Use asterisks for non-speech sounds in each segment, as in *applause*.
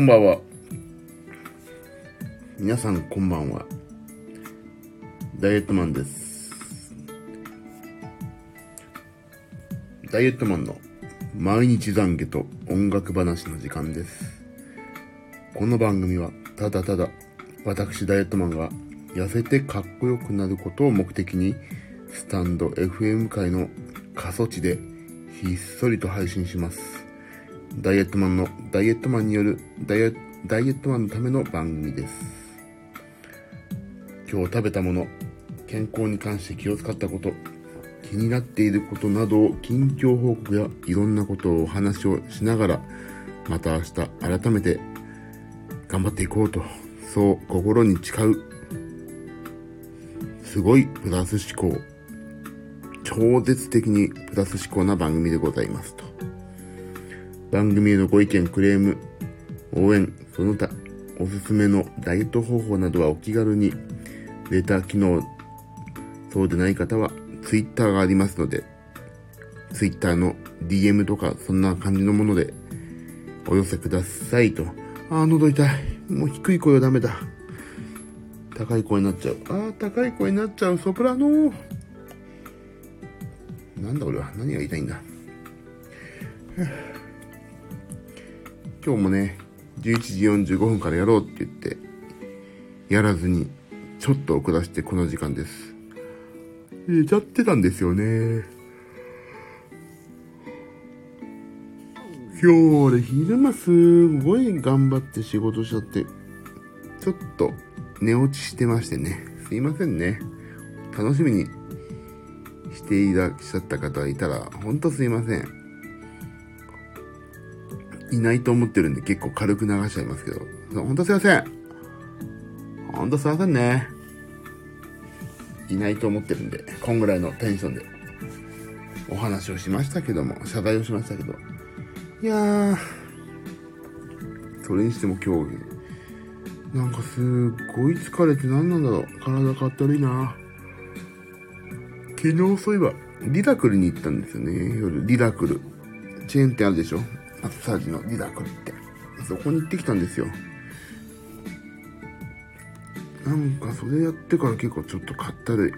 こんばんは。皆さんこんばんは。ダイエットマンです。ダイエットマンの毎日懺悔と音楽話の時間です。この番組はただただ私ダイエットマンが痩せてかっこよくなることを目的にスタンド FM 界の過疎地でひっそりと配信します。ダイエットマンのダイエットマンによるダイエダイエットマンのための番組です。今日食べたもの、健康に関して気を使ったこと、気になっていることなどを近況報告やいろんなことをお話をしながら、また明日改めて頑張っていこうと、そう心に誓う、すごいプラス思考、超絶的にプラス思考な番組でございます。番組へのご意見、クレーム、応援、その他、おすすめのダイエット方法などはお気軽に、レター機能、そうでない方は、ツイッターがありますので、ツイッターの DM とか、そんな感じのもので、お寄せくださいと。あー、喉痛い。もう低い声はダメだ。高い声になっちゃう。あー、高い声になっちゃう。ソプラノなんだ俺は。何が言いたいんだ。今日もね、11時45分からやろうって言って、やらずに、ちょっと遅らしてこの時間です。寝ちゃってたんですよね。今日俺昼間すごい頑張って仕事しちゃって、ちょっと寝落ちしてましてね。すいませんね。楽しみにしていらっしゃった方いたら、ほんとすいません。いないと思ってるんで結構軽く流しちゃいますけど。ほんとすいません。ほんとすいませんね。いないと思ってるんで、こんぐらいのテンションでお話をしましたけども、謝罪をしましたけど。いやー、それにしても今日、なんかすっごい疲れて何なんだろう。体かったるいな。昨日そういえば、リラクルに行ったんですよね。夜、リラクル。チェーン店あるでしょマッサージのリラクルって。そこに行ってきたんですよ。なんかそれやってから結構ちょっとかったるい。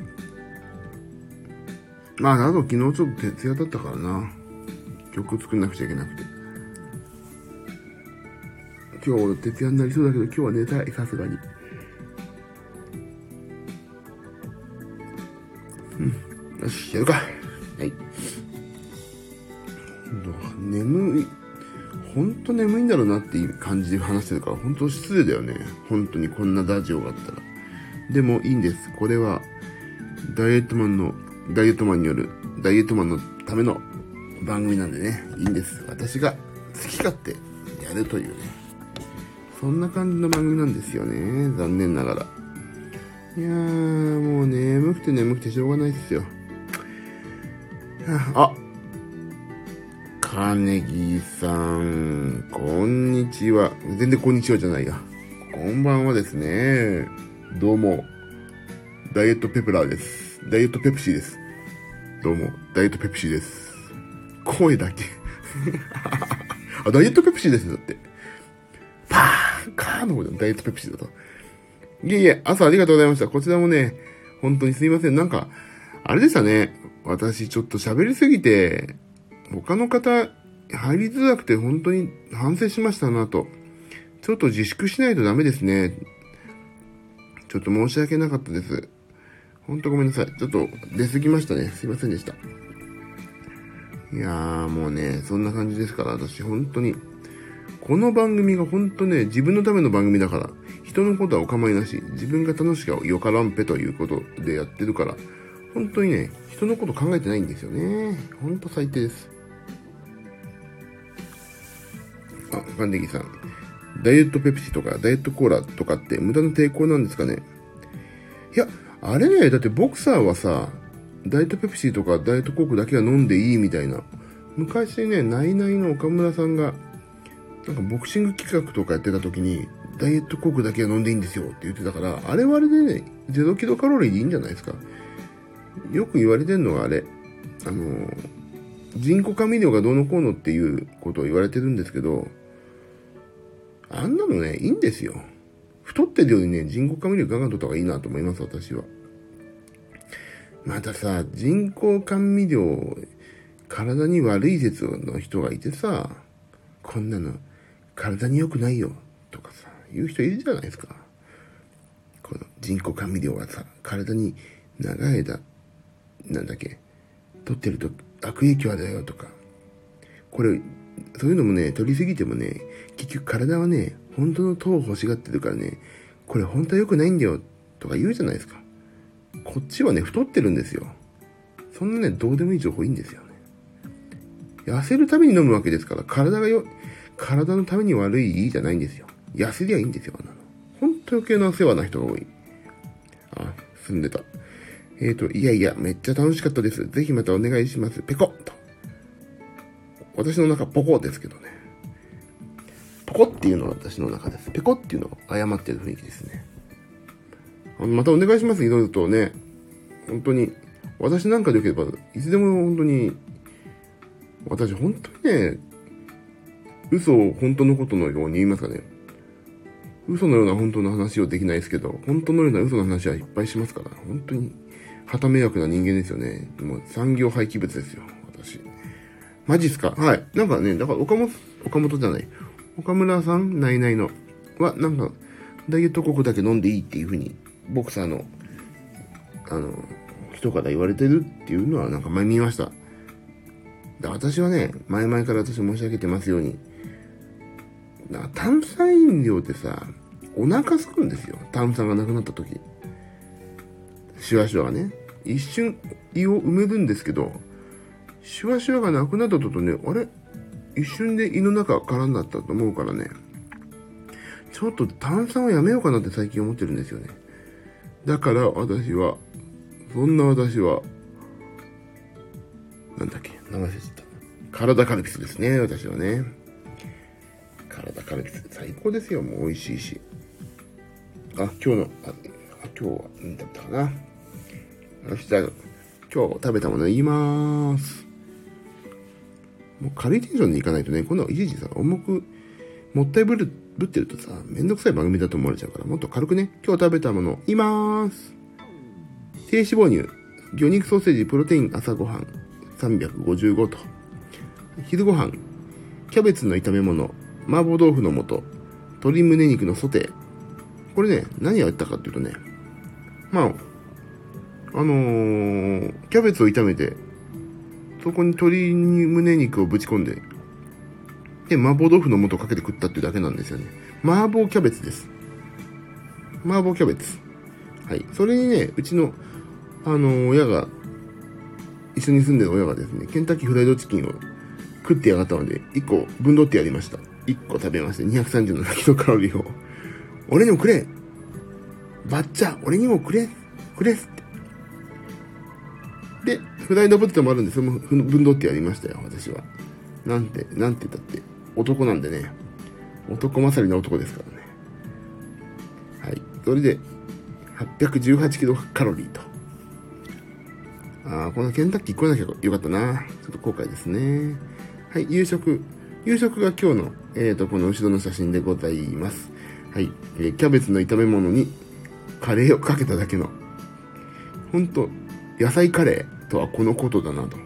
まあ、あと昨日ちょっと徹夜だったからな。曲作んなくちゃいけなくて。今日俺徹夜になりそうだけど今日は寝たい、さすがに。うん。よし、やるか。はい。眠い。ほんと眠いんだろうなっていう感じで話してるから、本当失礼だよね。本当にこんなラジオがあったら。でもいいんです。これは、ダイエットマンの、ダイエットマンによる、ダイエットマンのための番組なんでね、いいんです。私が好き勝手やるというね。そんな感じの番組なんですよね。残念ながら。いやー、もう眠くて眠くてしょうがないっすよ。あ、金木さん、こんにちは。全然こんにちはじゃないや。こんばんはですね。どうも、ダイエットペプラーです。ダイエットペプシーです。どうも、ダイエットペプシーです。声だけ。*laughs* あ、ダイエットペプシーです、だって。パーンカーの方でダイエットペプシーだと。いえいえ、朝ありがとうございました。こちらもね、本当にすいません。なんか、あれでしたね。私ちょっと喋りすぎて、他の方入りづらくて本当に反省しましたなと。ちょっと自粛しないとダメですね。ちょっと申し訳なかったです。ほんとごめんなさい。ちょっと出過ぎましたね。すいませんでした。いやーもうね、そんな感じですから、私本当に。この番組が本当ね、自分のための番組だから、人のことはお構いなし、自分が楽しくよからんぺということでやってるから、本当にね、人のこと考えてないんですよね。ほんと最低です。あ、ガンデギさん。ダイエットペプシとかダイエットコーラとかって無駄な抵抗なんですかね？いや、あれね、だってボクサーはさ、ダイエットペプシとかダイエットコークだけは飲んでいいみたいな。昔ね、ナイナイの岡村さんが、なんかボクシング企画とかやってた時に、ダイエットコークだけは飲んでいいんですよって言ってたから、あれはあれでね、ゼロキロカロリーでいいんじゃないですか？よく言われてるのがあれ、あの、人工甘味料がどうのこうのっていうことを言われてるんですけど、あんなのね、いいんですよ。太ってるよりね、人工甘味料ガガン取った方がいいなと思います、私は。またさ、人工甘味料、体に悪い説の人がいてさ、こんなの体に良くないよとかさ、言う人いるじゃないですか。この人工甘味料はさ、体に長い間、なんだっけ、取ってると悪影響あるよとか。これ、そういうのもね、取りすぎてもね、結局体はね、本当の糖を欲しがってるからね、これ本当は良くないんだよとか言うじゃないですか。こっちはね、太ってるんですよ。そんなね、どうでもいい情報いいんですよね。痩せるために飲むわけですから、体がよ、体のために悪いいいじゃないんですよ。痩せりゃいいんですよ、あんなの。ほんと余計なお世話な人が多い。あ、住んでた。えーと、いやいや、めっちゃ楽しかったです。ぜひまたお願いします。ペコッと。私の中、ポコですけどね。ポコっていうのは私の中です。ペコっていうのは謝ってる雰囲気ですね。またお願いします。いろいろとね。本当に、私なんかでよければ、いつでも本当に、私本当にね、嘘を本当のことのように言いますかね。嘘のような本当の話をできないですけど、本当のような嘘の話はいっぱいしますから、本当に、旗迷惑な人間ですよね。もう産業廃棄物ですよ、私。マジっすか？はい。なんかね、だから岡本、岡本じゃない。岡村さん、ナイナイの、は、なんか、ダイエット国だけ飲んでいいっていう風に、ボクサーの、あの、人から言われてるっていうのはなんか前見ました。で私はね、前々から私申し上げてますように、な炭酸飲料ってさ、お腹すくんですよ。炭酸がなくなった時。シュワシュワがね。一瞬胃を埋めるんですけど、シュワシュワがなくなったとね、あれ？一瞬で胃の中空になったと思うからね、ちょっと炭酸はやめようかなって最近思ってるんですよね。だから私は、そんな私は、なんだっけ、流せちゃった。体カルピスですね、私はね。体カルピス、最高ですよ、もう美味しいし。あ、今日の、あ、今日は何食べたかな。よし、じゃあ、今日食べたもの言いまーす。もう軽いテンションでいかないとね、今度はいちいちさ、重く、もったいぶる、ぶってるとさ、めんどくさい番組だと思われちゃうから、もっと軽くね、今日食べたもの、いまーす。低脂肪乳、魚肉ソーセージ、プロテイン、朝ごはん、355と。昼ごはん、キャベツの炒め物、麻婆豆腐の素、鶏胸肉のソテー。これね、何やったかっていうとね、まあ、あのー、キャベツを炒めて、そこに鶏に胸肉をぶち込んで、で、麻婆豆腐の素をかけて食ったっていうだけなんですよね。麻婆キャベツです。麻婆キャベツ。はい。それにね、うちの、あの、親が、一緒に住んでる親がですね、ケンタッキーフライドチキンを食ってやがったので、1個分取ってやりました。1個食べまして、237キロカロリーを。俺にもくれバッチャ俺にもくれくれ。で、フライドポテトもあるんで、それも分取ってやりましたよ、私は。なんて、なんて言ったって、男なんでね。男勝りの男ですからね。はい。それで、818キロカロリーと。ああ、このケンタッキー来なきゃよかったな。ちょっと後悔ですね。はい、夕食。夕食が今日の、えっ、ー、と、この後ろの写真でございます。はい、えー、キャベツの炒め物にカレーをかけただけの、ほんと、野菜カレーとはこのことだなと。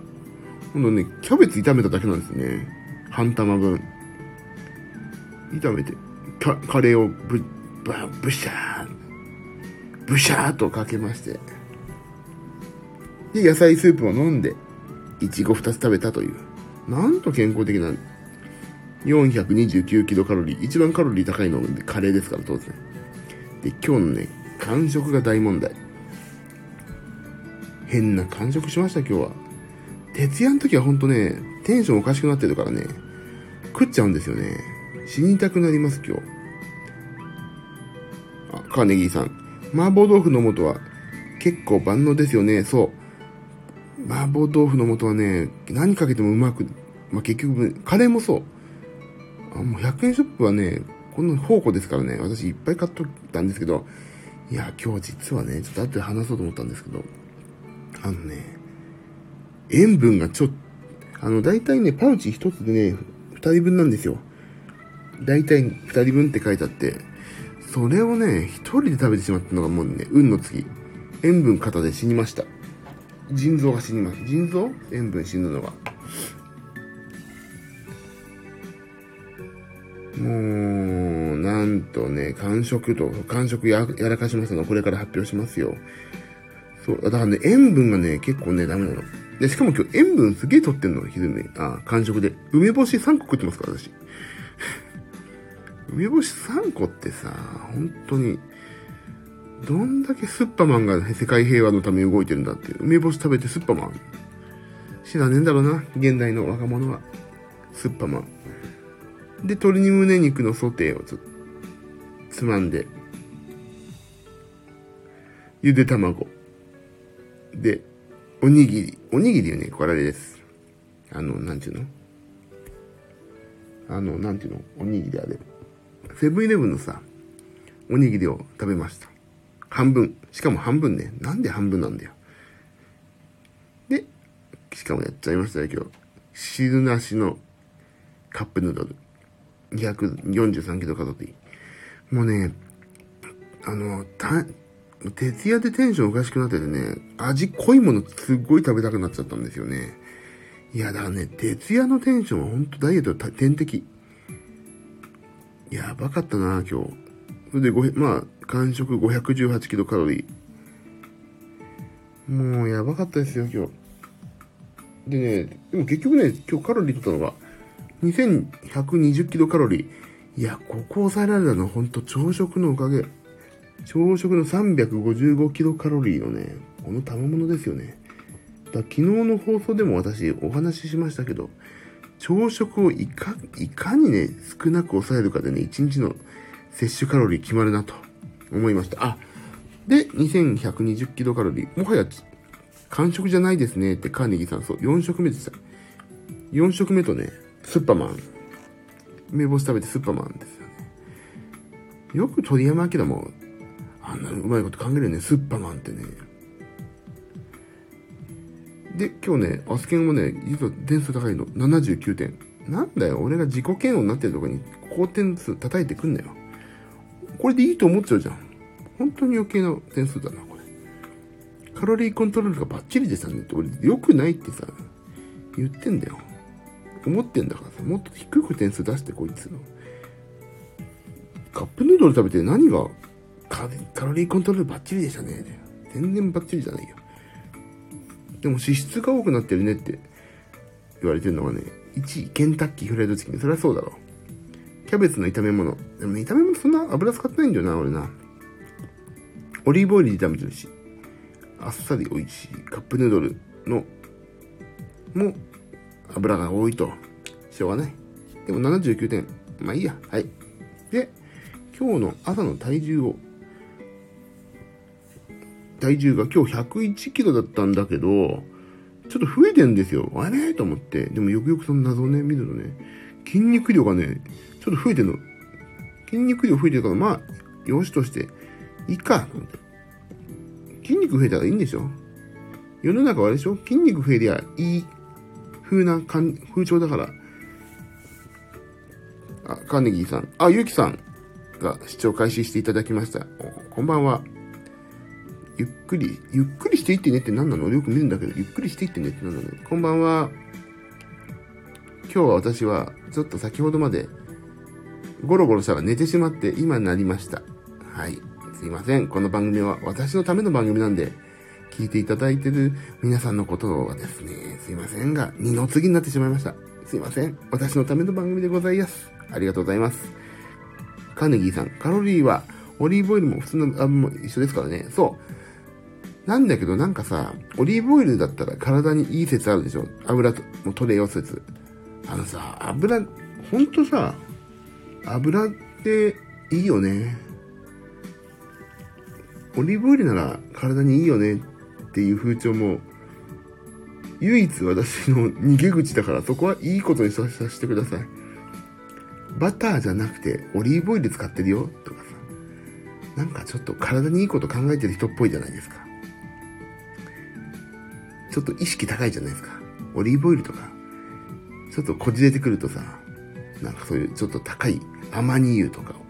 ほんとね、キャベツ炒めただけなんですね。半玉分。炒めて、カカレーをぶ、ぶ、ぶしゃー、ぶしゃーとかけまして。で、野菜スープを飲んで、いちご2つ食べたという。なんと健康的な、429キロカロリー。一番カロリー高いのでカレーですから、当然。で、今日のね、完食が大問題。変な完食しました、今日は。徹夜の時はほんとね、テンションおかしくなってるからね、食っちゃうんですよね。死にたくなります、今日。あ、カーネギーさん。麻婆豆腐の素は結構万能ですよね。そう。麻婆豆腐の素はね、何かけてもうまく、まあ、結局、カレーもそう。あ、もう100円ショップはね、この宝庫ですからね、私いっぱい買っとったんですけど、いや、今日実はね、ちょっと後で話そうと思ったんですけど、あのね、塩分がちょっと、あの、大体ね、パウチ一つでね、二人分なんですよ。だいたい2人分って書いてあって、それをね、1人で食べてしまったのがもうね、運の次。塩分過多で死にました。腎臓が死にます。腎臓？塩分死ぬのが。もう、なんとね、完食と、完食ややらかしますのこれから発表しますよ。そう、だからね、塩分がね、結構ね、ダメなの。で、しかも今日塩分すげえ取ってんの、昼寝。あ、完食で。梅干し3個食ってますから、私。*laughs* 梅干し3個ってさ、本当に、どんだけスッパマンが世界平和のために動いてるんだっていう。梅干し食べてスッパマン。知らねえんだろうな、現代の若者は。スッパマン。で、鶏胸肉のソテーをちょっと、つまんで、ゆで卵。で、おにぎり。おにぎりよね、これあれです。あの、なんていうの？あの、なんていうの？おにぎりあれ。セブンイレブンのさ、おにぎりを食べました。半分。しかも半分ね。なんで半分なんだよ。で、しかもやっちゃいましたよ、今日。汁なしのカップヌードル。243キロカロリー。もうね、あの、た、徹夜でテンションおかしくなっててね、味濃いものすっごい食べたくなっちゃったんですよね。いや、だからね、徹夜のテンションはほんとダイエット天敵。やばかったな、今日。それで、まあ、完食518キロカロリー。もう、やばかったですよ、今日。でね、でも結局ね、今日カロリー取ったのが、2120キロカロリー。いや、ここ抑えられたのはほんと朝食のおかげ。朝食の355キロカロリーのね、この賜物ですよね。だ昨日の放送でも私お話ししましたけど、朝食をいか、いかにね、少なく抑えるかでね、1日の摂取カロリー決まるなと思いました。あ、で、2120キロカロリー。もはや、完食じゃないですねってカーネギーさん、そう、4食目でした。4食目とね、スッパーマン。梅干し食べてスッパーマンですよね。よく鳥山明も、あんなうまいこと考えるね、スッパマンってね。で、今日ね、アスケンもね、実は点数高いの。79点。なんだよ、俺が自己嫌悪になってるとこに高点数叩いてくんなよ。これでいいと思っちゃうじゃん。本当に余計な点数だな、これ。カロリーコントロールがバッチリでしたねって、俺良くないってさ、言ってんだよ。思ってんだからさ、もっと低く点数出してこいつの。カップヌードル食べて何がカロリーコントロールバッチリでしたね。全然バッチリじゃないよ。でも脂質が多くなってるねって言われてるのがね、1位、ケンタッキーフライドチキン。そりゃそうだろう。キャベツの炒め物。でも、ね、炒め物そんな油使ってないんだよな、俺な。オリーブオイルで炒めてるし。あっさり美味しい。カップヌードルの、も、油が多いと。しょうがない。でも79点。まあいいや。はい。で、今日の朝の体重を体重が今日101キロだったんだけど、ちょっと増えてんですよ。あれ？と思って。でもよくよくその謎をね、見るとね、筋肉量がね、ちょっと増えてんの。筋肉量増えてるから、まあ、よしとして、いいか、筋肉増えたらいいんでしょ世の中はあれでしょ筋肉増えりゃいい風な風潮だから。あ、カーネギーさん。あ、ゆうきさんが視聴開始していただきました。こんばんは。ゆっくり、ゆっくりしていってねって何なの？俺よく見るんだけど、ゆっくりしていってねって何なの？こんばんは。今日は私は、ちょっと先ほどまで、ゴロゴロしたら寝てしまって、今になりました。はい。すいません。この番組は私のための番組なんで、聞いていただいてる皆さんのことはですね、すいませんが、二の次になってしまいました。すいません。私のための番組でございます。ありがとうございます。カーネギーさん、カロリーは、オリーブオイルも普通の油も一緒ですからね。そう。なんだけどなんかさ、オリーブオイルだったら体にいい説あるでしょ？油ともう取れよ説。あのさ、油、ほんとさ、油っていいよね。オリーブオイルなら体にいいよねっていう風潮も、唯一私の逃げ口だからそこはいいことにさせてください。バターじゃなくてオリーブオイル使ってるよとかさ。なんかちょっと体にいいこと考えてる人っぽいじゃないですか。ちょっと意識高いじゃないですか。オリーブオイルとか、ちょっとこじれてくるとさ、なんかそういうちょっと高いアマニ油とかを。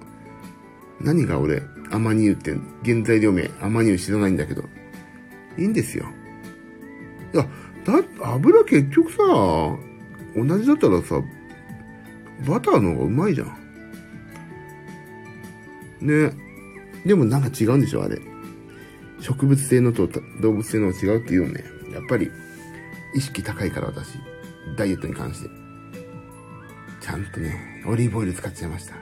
何が俺、アマニ油って原材料名、アマニ油知らないんだけど。いいんですよ。いや、だ、油結局さ、同じだったらさ、バターの方がうまいじゃん。ね。でもなんか違うんでしょ、あれ。植物性のと動物性の違うっていうよね。やっぱり、意識高いから私、ダイエットに関して。ちゃんとね、オリーブオイル使っちゃいました。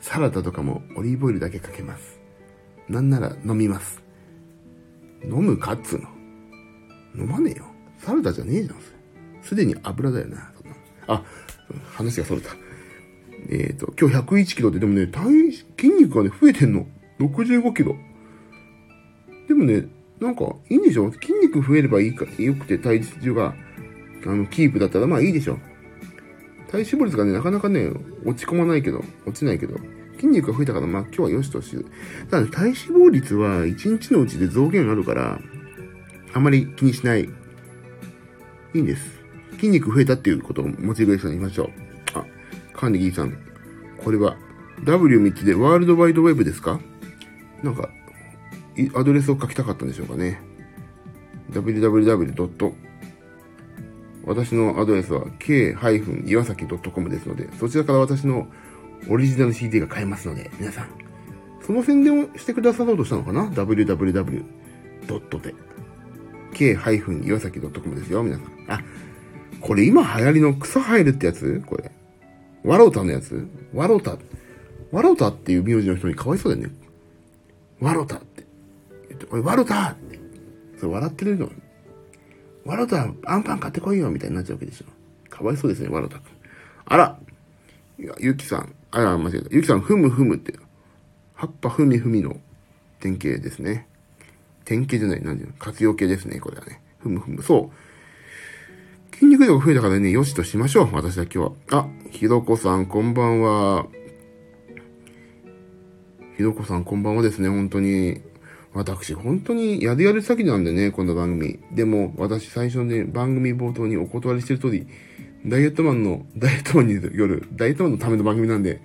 サラダとかもオリーブオイルだけかけます。なんなら飲みます。飲むかっつうの。飲まねえよ。サラダじゃねえじゃん。すでに油だよな。そんなあ、話がそれた。えっ、ー、と、今日101キロで、でもね、体、筋肉がね、増えてんの。65キロ。でもね、なんか、いいんでしょ？筋肉増えればいいか、良くて体重が、あの、キープだったら、まあいいでしょ。体脂肪率がね、なかなかね、落ち込まないけど、落ちないけど、筋肉が増えたから、まあ今日はよしとし。ただ、ね、体脂肪率は1日のうちで増減あるから、あまり気にしない。いいんです。筋肉増えたっていうことをモチベーションに言いましょう。あ、カーネギーさん。これは W3 つでワールドワイドウェブですか？なんか、アドレスを書きたかったんでしょうかね。www. 私のアドレスは k- 岩崎 .com ですので、そちらから私のオリジナル CD が買えますので、皆さん、その宣伝をしてくださろうとしたのかな ?www. で。k- 岩崎 .com ですよ、皆さん。あ、これ今流行りの草生えるってやつ？これ。ワロタのやつ？ワロタ。ワロタっていう名字の人にかわいそうだよね。ワロタって、おい、ワロタって。それ笑ってるの。ワロタ、アンパン買ってこいよみたいになっちゃうわけでしょ。かわいそうですね、ワロタ君。あらいや、ゆきさん。あら、間違えた。ゆきさん、ふむふむって。葉っぱふみふみの典型ですね。典型じゃない、なんていうの？活用形ですね、これはね。ふむふむ。そう。筋肉量が増えたからね、よしとしましょう。私は今日は。あ、ひろこさん、こんばんは。ひろこさん、こんばんはですね、本当に。私、本当にやるやる先なんでね、この番組。でも、私最初ね、番組冒頭にお断りしてる通り、ダイエットマンの、ダイエットマンによる、ダイエットマンのための番組なんで、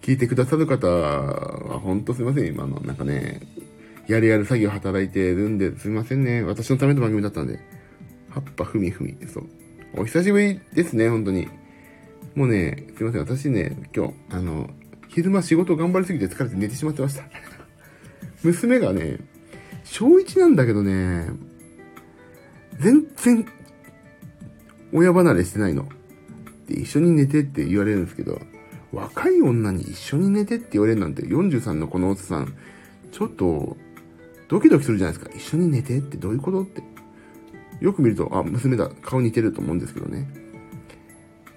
聞いてくださる方は、本当すいません、今の、なんかね、やるやる作業働いてるんで、すいませんね。私のための番組だったんで。葉っぱふみふみ。そう。お久しぶりですね、本当に。もうね、すいません。私ね、今日、あの、昼間仕事頑張りすぎて疲れて寝てしまってました。娘がね、小1なんだけどね、全然、親離れしてないの。で、一緒に寝てって言われるんですけど、若い女に一緒に寝てって言われるなんて、43のこのおっさん、ちょっと、ドキドキするじゃないですか。一緒に寝てってどういうことって。よく見ると、あ、娘だ、顔似てると思うんですけどね。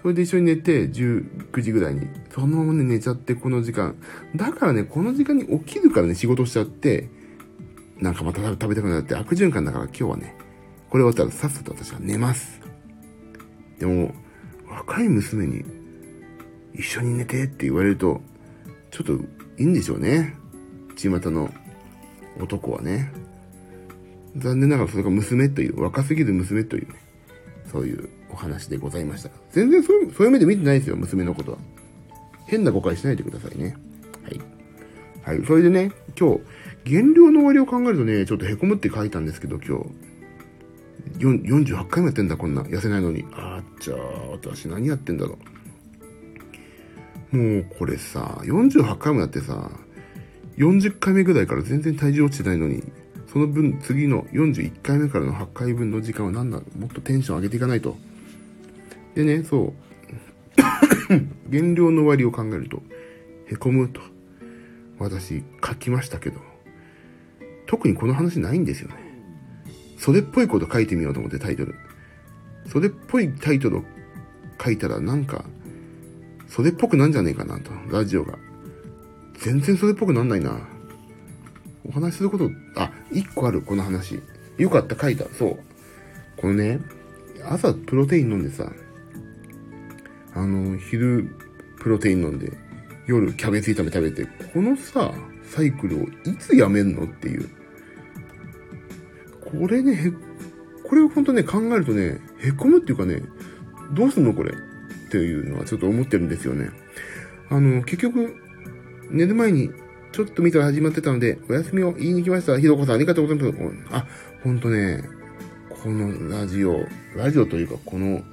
それで一緒に寝て、19時ぐらいに、そのままね、寝ちゃって、この時間。だからね、この時間に起きるからね、仕事しちゃって、なんかまた食べたくなって悪循環だから今日はね、これ終わったらさっさと私は寝ます。でも、若い娘に、一緒に寝てって言われると、ちょっといいんでしょうね。巷の男はね。残念ながらそれが娘という、若すぎる娘というね、そういうお話でございました。全然そういう、そういう目で見てないですよ、娘のことは。変な誤解しないでくださいね。はい。はい。それでね、今日、減量の終わりを考えるとね、ちょっと凹むって書いたんですけど、今日。48回もやってんだ、こんな。痩せないのに。あっじゃあ、私何やってんだろう。もう、これさ、48回もやってさ、40回目ぐらいから全然体重落ちてないのに、その分、次の41回目からの8回分の時間は何だもっとテンション上げていかないと。でね、そう。*coughs* 減量の終わりを考えると、へこむと。私、書きましたけど、特にこの話ないんですよね。それっぽいこと書いてみようと思ってタイトル。それっぽいタイトルを書いたらなんか、それっぽくなんじゃねえかなと、ラジオが。全然それっぽくなんないな。お話すること、あ、一個ある、この話。よかった、書いた。そう。このね、朝プロテイン飲んでさ、あの、昼プロテイン飲んで、夜キャベツ炒め食べて、このさ、サイクルをいつやめんのっていう。これね、これを本当ね、考えるとね、へこむっていうかね、どうすんのこれ？っていうのはちょっと思ってるんですよね。あの、結局、寝る前に、ちょっと見たら始まってたので、お休みを言いに来ました。ひどこさん、ありがとうございます。あ、ほんとね、このラジオ、ラジオというか、この、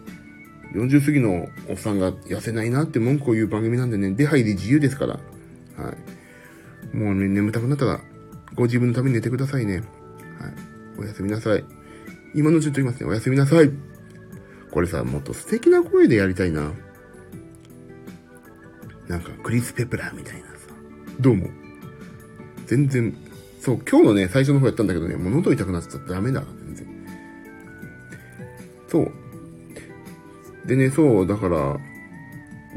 40過ぎのおっさんが痩せないなって文句を言う番組なんでね、出入り自由ですから。はい。もうね、眠たくなったら、ご自分のために寝てくださいね。はい。おやすみなさい。今のうちと言いますね。おやすみなさい。これさ、もっと素敵な声でやりたいな。なんか、クリス・ペプラーみたいなさ。どうも。全然、そう、今日のね、最初の方やったんだけどね、もう喉痛くなっちゃったらダメだ、全然。そう。でね、そう、だから、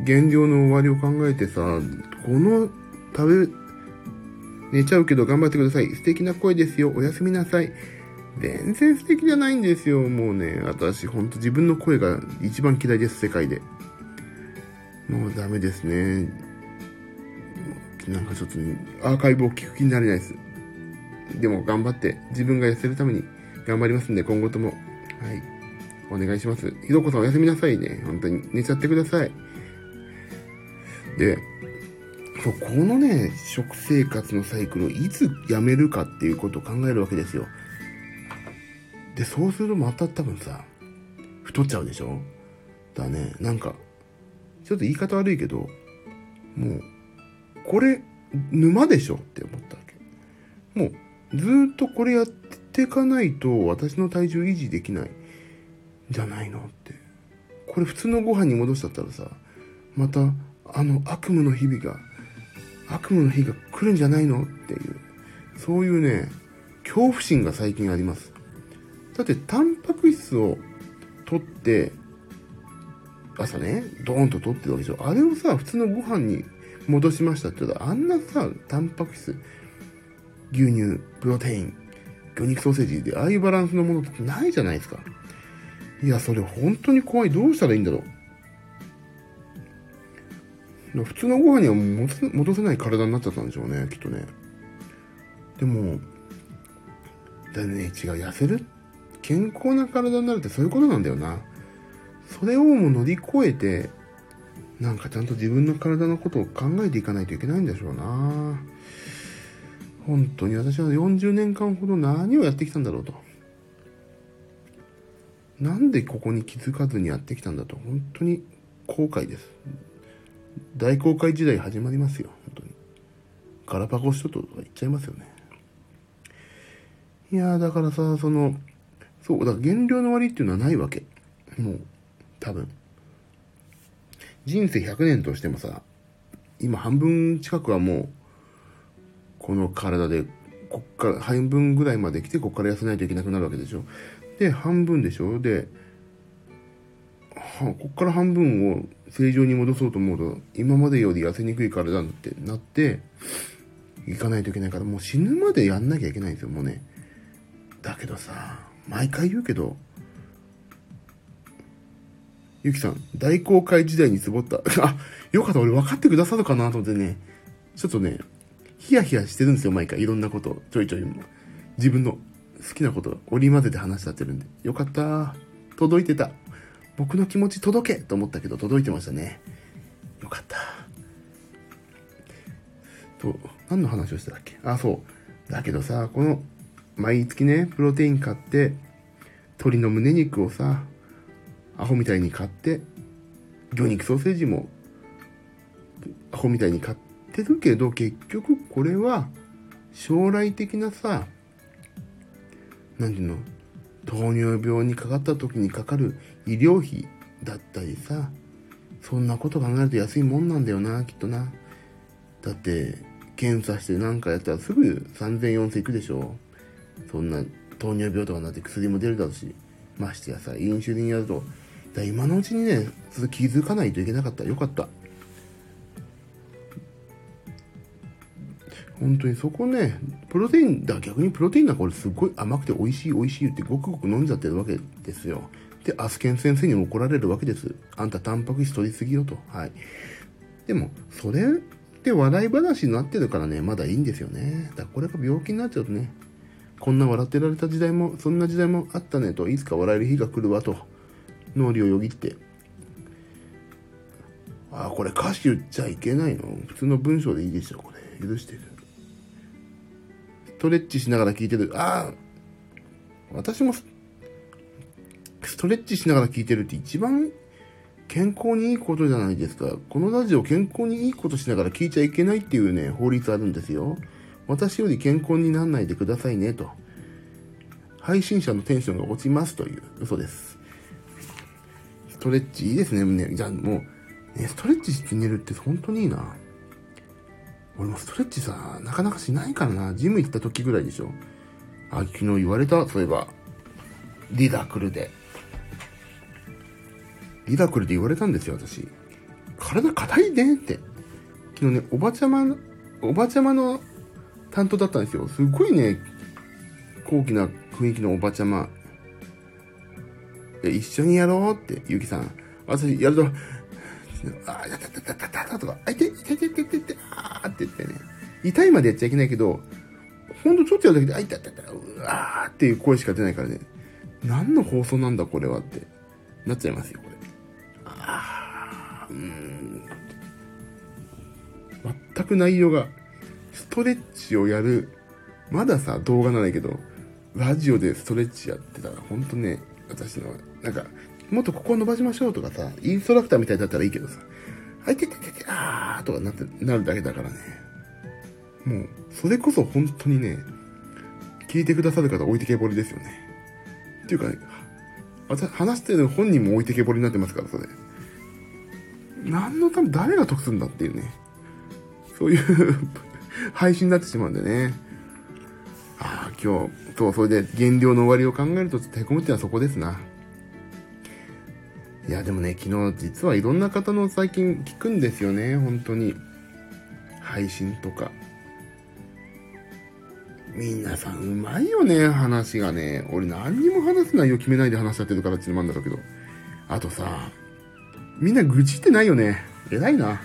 減量の終わりを考えてさ、この、食べ、寝ちゃうけど頑張ってください。素敵な声ですよ。おやすみなさい。全然素敵じゃないんですよ。もうね、私ほんと自分の声が一番嫌いです、世界で。もうダメですね。なんかちょっと、ね、アーカイブを聞く気になれないです。でも頑張って自分が痩せるために頑張りますんで、今後とも。はい。お願いします。ひどこさんおやすみなさいね。本当に寝ちゃってください。で、そう、このね、食生活のサイクルをいつやめるかっていうことを考えるわけですよ。で、そうするとまた多分さ、太っちゃうでしょ？だね、なんか、ちょっと言い方悪いけど、もう、これ、沼でしょって思ったわけ。もう、ずっとこれやっていかないと私の体重維持できない。じゃないのって。これ普通のご飯に戻しちゃったらさ、また、あの悪夢の日々が悪夢の日が来るんじゃないのっていう、そういうね、恐怖心が最近あります。だって、タンパク質を取って、朝ね、ドーンと取ってるわけでしょ。あれをさ、普通のご飯に戻しましたって言ったら、あんなさ、タンパク質、牛乳、プロテイン、魚肉ソーセージで、ああいうバランスのものってないじゃないですか。いや、それ本当に怖い。どうしたらいいんだろう。普通のご飯には戻せない体になっちゃったんでしょうね、きっとね。でも、だね、違う、痩せる健康な体になるってそういうことなんだよな。それをも乗り越えて、なんかちゃんと自分の体のことを考えていかないといけないんでしょうな。本当に私は40年間ほど何をやってきたんだろうと。なんでここに気づかずにやってきたんだと、本当に後悔です。大航海時代始まりますよ、本当に。ガラパゴス諸島とか行っちゃいますよね。いやーだからさ、その、そう、だから減量の割っていうのはないわけ。もう、多分。人生100年としてもさ、今半分近くはもう、この体で、こっから、半分ぐらいまで来て、こっから痩せないといけなくなるわけでしょ。で、半分でしょ？で、はこっから半分を正常に戻そうと思うと、今までより痩せにくい体ってなって、行かないといけないから、もう死ぬまでやんなきゃいけないんですよ、もうね。だけどさ、毎回言うけど、ゆきさん、大航海時代につぼった。*laughs* あ、よかった、俺分かってくださるかなと思ってね、ちょっとね、ヒヤヒヤしてるんですよ、毎回。いろんなこと、ちょいちょい。自分の好きなこと織り交ぜて話しちゃってるんで。よかった。届いてた。僕の気持ち届けと思ったけど届いてましたね。よかった。と、何の話をしてたっけ？あ、そう。だけどさ、この、毎月ね、プロテイン買って、鶏の胸肉をさ、アホみたいに買って、魚肉ソーセージも、アホみたいに買ってるけど、結局これは、将来的なさ、何ていうの？糖尿病にかかった時にかかる医療費だったりさ、そんなこと考えると安いもんなんだよな、きっとな。だって、検査して何かやったらすぐ3000、4000いくでしょ。そんな糖尿病とかになって薬も出るだろうし、ましてやさ、インシュリンやると、だ今のうちにね、気づかないといけなかった。よかった。本当にそこね、プロテイン、だ逆にプロテインなんか俺すごい甘くて美味しい美味しいってごくごく飲んじゃってるわけですよ。で、アスケン先生に怒られるわけです。あんたタンパク質取りすぎよと。はい。でも、それって笑い話になってるからね、まだいいんですよね。だからこれが病気になっちゃうとね、こんな笑ってられた時代も、そんな時代もあったねと、いつか笑える日が来るわと、脳裏をよぎって、あ、これ歌詞言っちゃいけないの？普通の文章でいいでしょ、これ。許してる。ストレッチしながら聞いてる。ああ、私もストレッチしながら聞いてるって一番健康にいいことじゃないですか。このラジオ健康にいいことしながら聞いちゃいけないっていうね、法律あるんですよ。私より健康にならないでくださいね、と。配信者のテンションが落ちますという嘘です。ストレッチいいですね、ね。じゃあもう、ね、ストレッチして寝るって本当にいいな。俺もストレッチさ、なかなかしないからな。ジム行った時ぐらいでしょ。あ、昨日言われた、そういえば。リダクルで。リダクルで言われたんですよ、私。体硬いねって。昨日ね、おばちゃま、おばちゃまの担当だったんですよ。すっごいね、高貴な雰囲気のおばちゃま。一緒にやろうって、ゆきさん。私、やると、ああ、やったたたたたたとか、あ、いて、いて、いて、いて、いて、あーって言ってね。痛いまでやっちゃいけないけど、ほんとちょっとやるだけで、あ、いた、いた、いた、うわーっていう声しか出ないからね。何の放送なんだこれはって、なっちゃいますよ、これ。あー、うん。全く内容が、ストレッチをやる、まださ、動画なんだけど、ラジオでストレッチやってたら、ほんとね、私の、なんか、もっとここを伸ばしましょうとかさ、インストラクターみたいだったらいいけどさ、あいてててて、あーとかなって、なるだけだからね。もう、それこそ本当にね、聞いてくださる方置いてけぼりですよね。っていうか、ね、私話してる本人も置いてけぼりになってますから、それ。何のため、誰が得するんだっていうね。そういう *laughs* 配信になってしまうんでね。ああ、今日、そう、それで減量の終わりを考えると、へこむってのはそこですな。いや、でもね、昨日実はいろんな方の最近聞くんですよね、本当に。配信とか。皆さんうまいよね、話がね。俺何にも話す内容決めないで話しちゃってるからっていうのもあるんだろうけど。あとさ、みんな愚痴ってないよね。偉いな。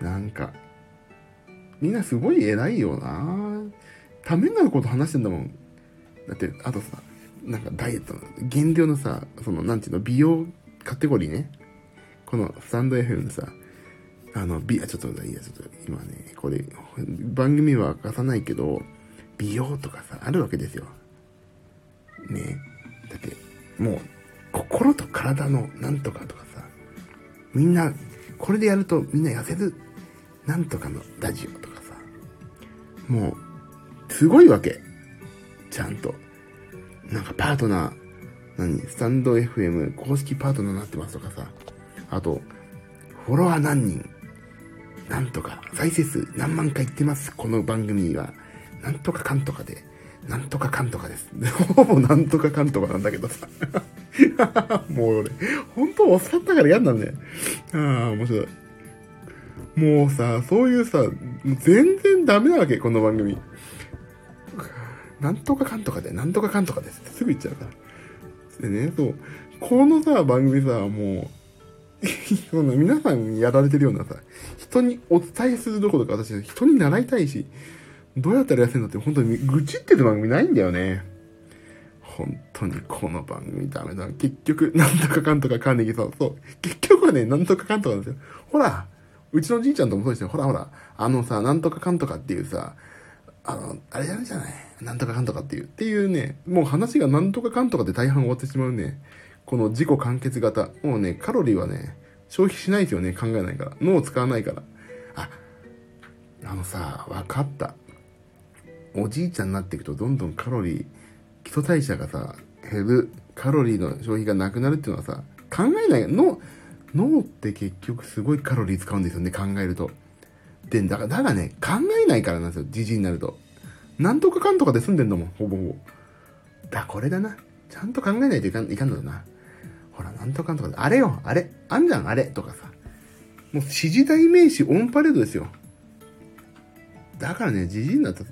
なんか、みんなすごい偉いよな。ためになること話してんだもん。だって、あとさ、なんかダイエットの、減量のさ、その、なんていうの、美容カテゴリーね。このスタンド FM のさ、あの、美、あ、ちょっといいや、ちょっと今ね、これ、番組は明かさないけど、美容とかさ、あるわけですよ。ねだって、もう、心と体のなんとかとかさ、みんな、これでやるとみんな痩せる、なんとかのラジオとかさ、もう、すごいわけ。ちゃんと。なんかパートナー、何？スタンド FM 公式パートナーになってますとかさ、あと、フォロワー何人？なんとか、再生数何万回言ってます、この番組は。なんとかかんとかで、なんとかかんとかです。*laughs* ほぼなんとかかんとかなんだけどさ。*laughs* もう俺、本当おっさったから嫌なんだよ。ああ、面白い。もうさ、そういうさ、全然ダメなわけ、この番組。なんとかかんとかで、なんとかかんとかですってすぐ言っちゃうから。でね、そう。このさ、番組さ、もう、その皆さんやられてるようなさ、人にお伝えするどころか私、人に習いたいし、どうやったら痩せるのって本当に愚痴ってる番組ないんだよね。本当にこの番組ダメだ。結局、なんとかかんとかかんねぎそう。そう。結局はね、なんとかかんとかなんですよ。ほら、うちのじいちゃんともそうですよ。ほらほら、あのさ、なんとかかんとかっていうさ、あの、あれやるじゃない。なんとかかんとかっていう。っていうね、もう話がなんとかかんとかで大半終わってしまうね。この自己完結型。もうね、カロリーはね、消費しないですよね。考えないから。脳を使わないから。あ、あのさ、わかった。おじいちゃんになっていくとどんどんカロリー、基礎代謝がさ、減る、カロリーの消費がなくなるっていうのはさ、考えない、脳、脳って結局すごいカロリー使うんですよね、考えると。で、だから、だからね、考えないからなんですよ、じじいになると。なんとかかんとかで済んでんだもん、ほぼほぼ。だ、これだな。ちゃんと考えないといかん、いかんのだな。ほら、なんとかんとかで、あれよ、あれ、あんじゃん、あれ、とかさ。もう指示代名詞オンパレードですよ。だからね、じじいになった。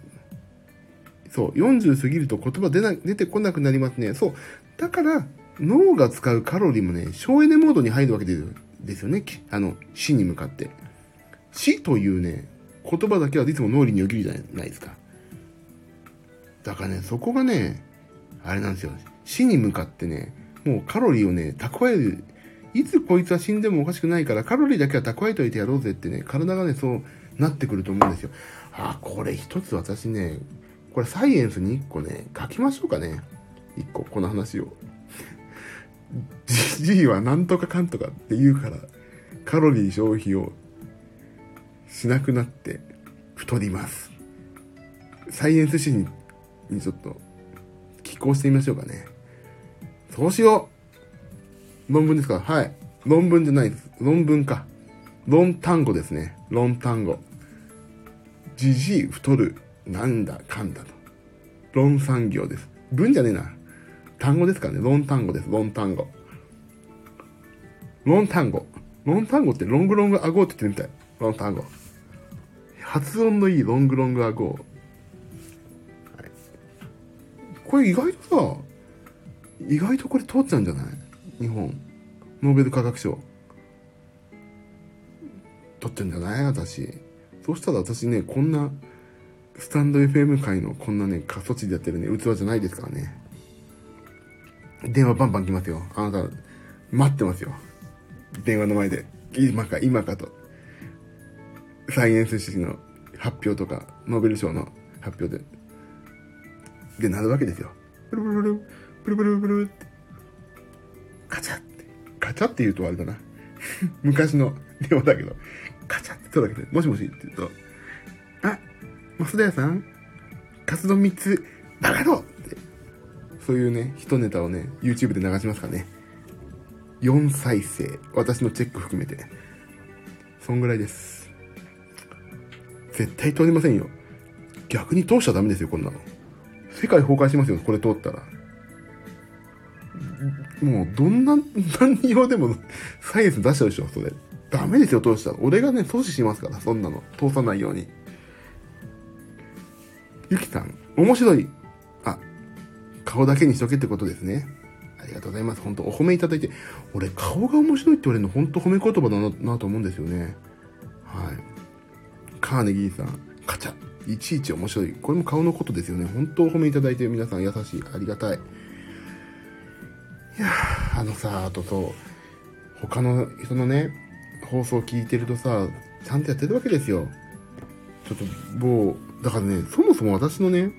そう、40過ぎると言葉出な、出てこなくなりますね。そう。だから、脳が使うカロリーもね、省エネモードに入るわけですよね。あの、死に向かって。死というね、言葉だけはいつも脳裏によぎるじゃないですか。だからね、そこがね、あれなんですよ。死に向かってね、もうカロリーをね、蓄えるいつこいつは死んでもおかしくないから、カロリーだけは蓄えといてやろうぜってね、体がね、そうなってくると思うんですよ。あ、これ一つ私ね、これサイエンスに一個ね、書きましょうかね。一個、この話を。じじいはなんとかかんとかって言うから、カロリー消費をしなくなって太ります。サイエンス誌ににちょっと寄稿してみましょうかね。そうしよう論文ですか？はい。論文じゃないです。論文か。論単語ですね。論単語。じじい太る。なんだかんだと。論産業です。文じゃねえな。単語ですからね。論単語です。論単語。論単語。論単語ってロングロングアゴーって言ってるみたい。論単語。発音のいいロングロングアゴー。これ意外とさ、意外とこれ通っちゃうんじゃない？日本。ノーベル化学賞。取ってんじゃない？私。そしたら私ね、こんな、スタンド FM 界のこんなね、過疎地でやってるね、器じゃないですからね。電話バンバン来ますよ。あなた、待ってますよ。電話の前で。今か、今かと。サイエンス誌の発表とか、ノーベル賞の発表で。で、なるわけですよ。プルプルプル、プルプルプルって。カチャって。カチャって言うとあれだな。*laughs* 昔の電話だけど、カチャって言うだけで、もしもしって言うと、あ、増田屋さんカツ丼3つ、バカ野郎って。そういうね、一ネタをね、YouTube で流しますかね。4再生。私のチェック含めて。そんぐらいです。絶対通りませんよ。逆に通しちゃダメですよ、こんなの。世界崩壊しますよ、これ通ったら。もう、どんな、何用でもサイエンス出しちゃうでしょ、それ。ダメですよ、通したら。俺がね、阻止しますから、そんなの。通さないように。ゆきさん、面白い。あ、顔だけにしとけってことですね。ありがとうございます。本当お褒めいただいて。俺、顔が面白いって言われるの、本当褒め言葉だななと思うんですよね。はい。カーネギーさん、カチャ。いちいち面白い。これも顔のことですよね。本当お褒めいただいて皆さん優しい。ありがたい。いやあのさ、あとそう、他の人のね、放送聞いてるとさ、ちゃんとやってるわけですよ。ちょっと、某、だからね、そもそも私のね、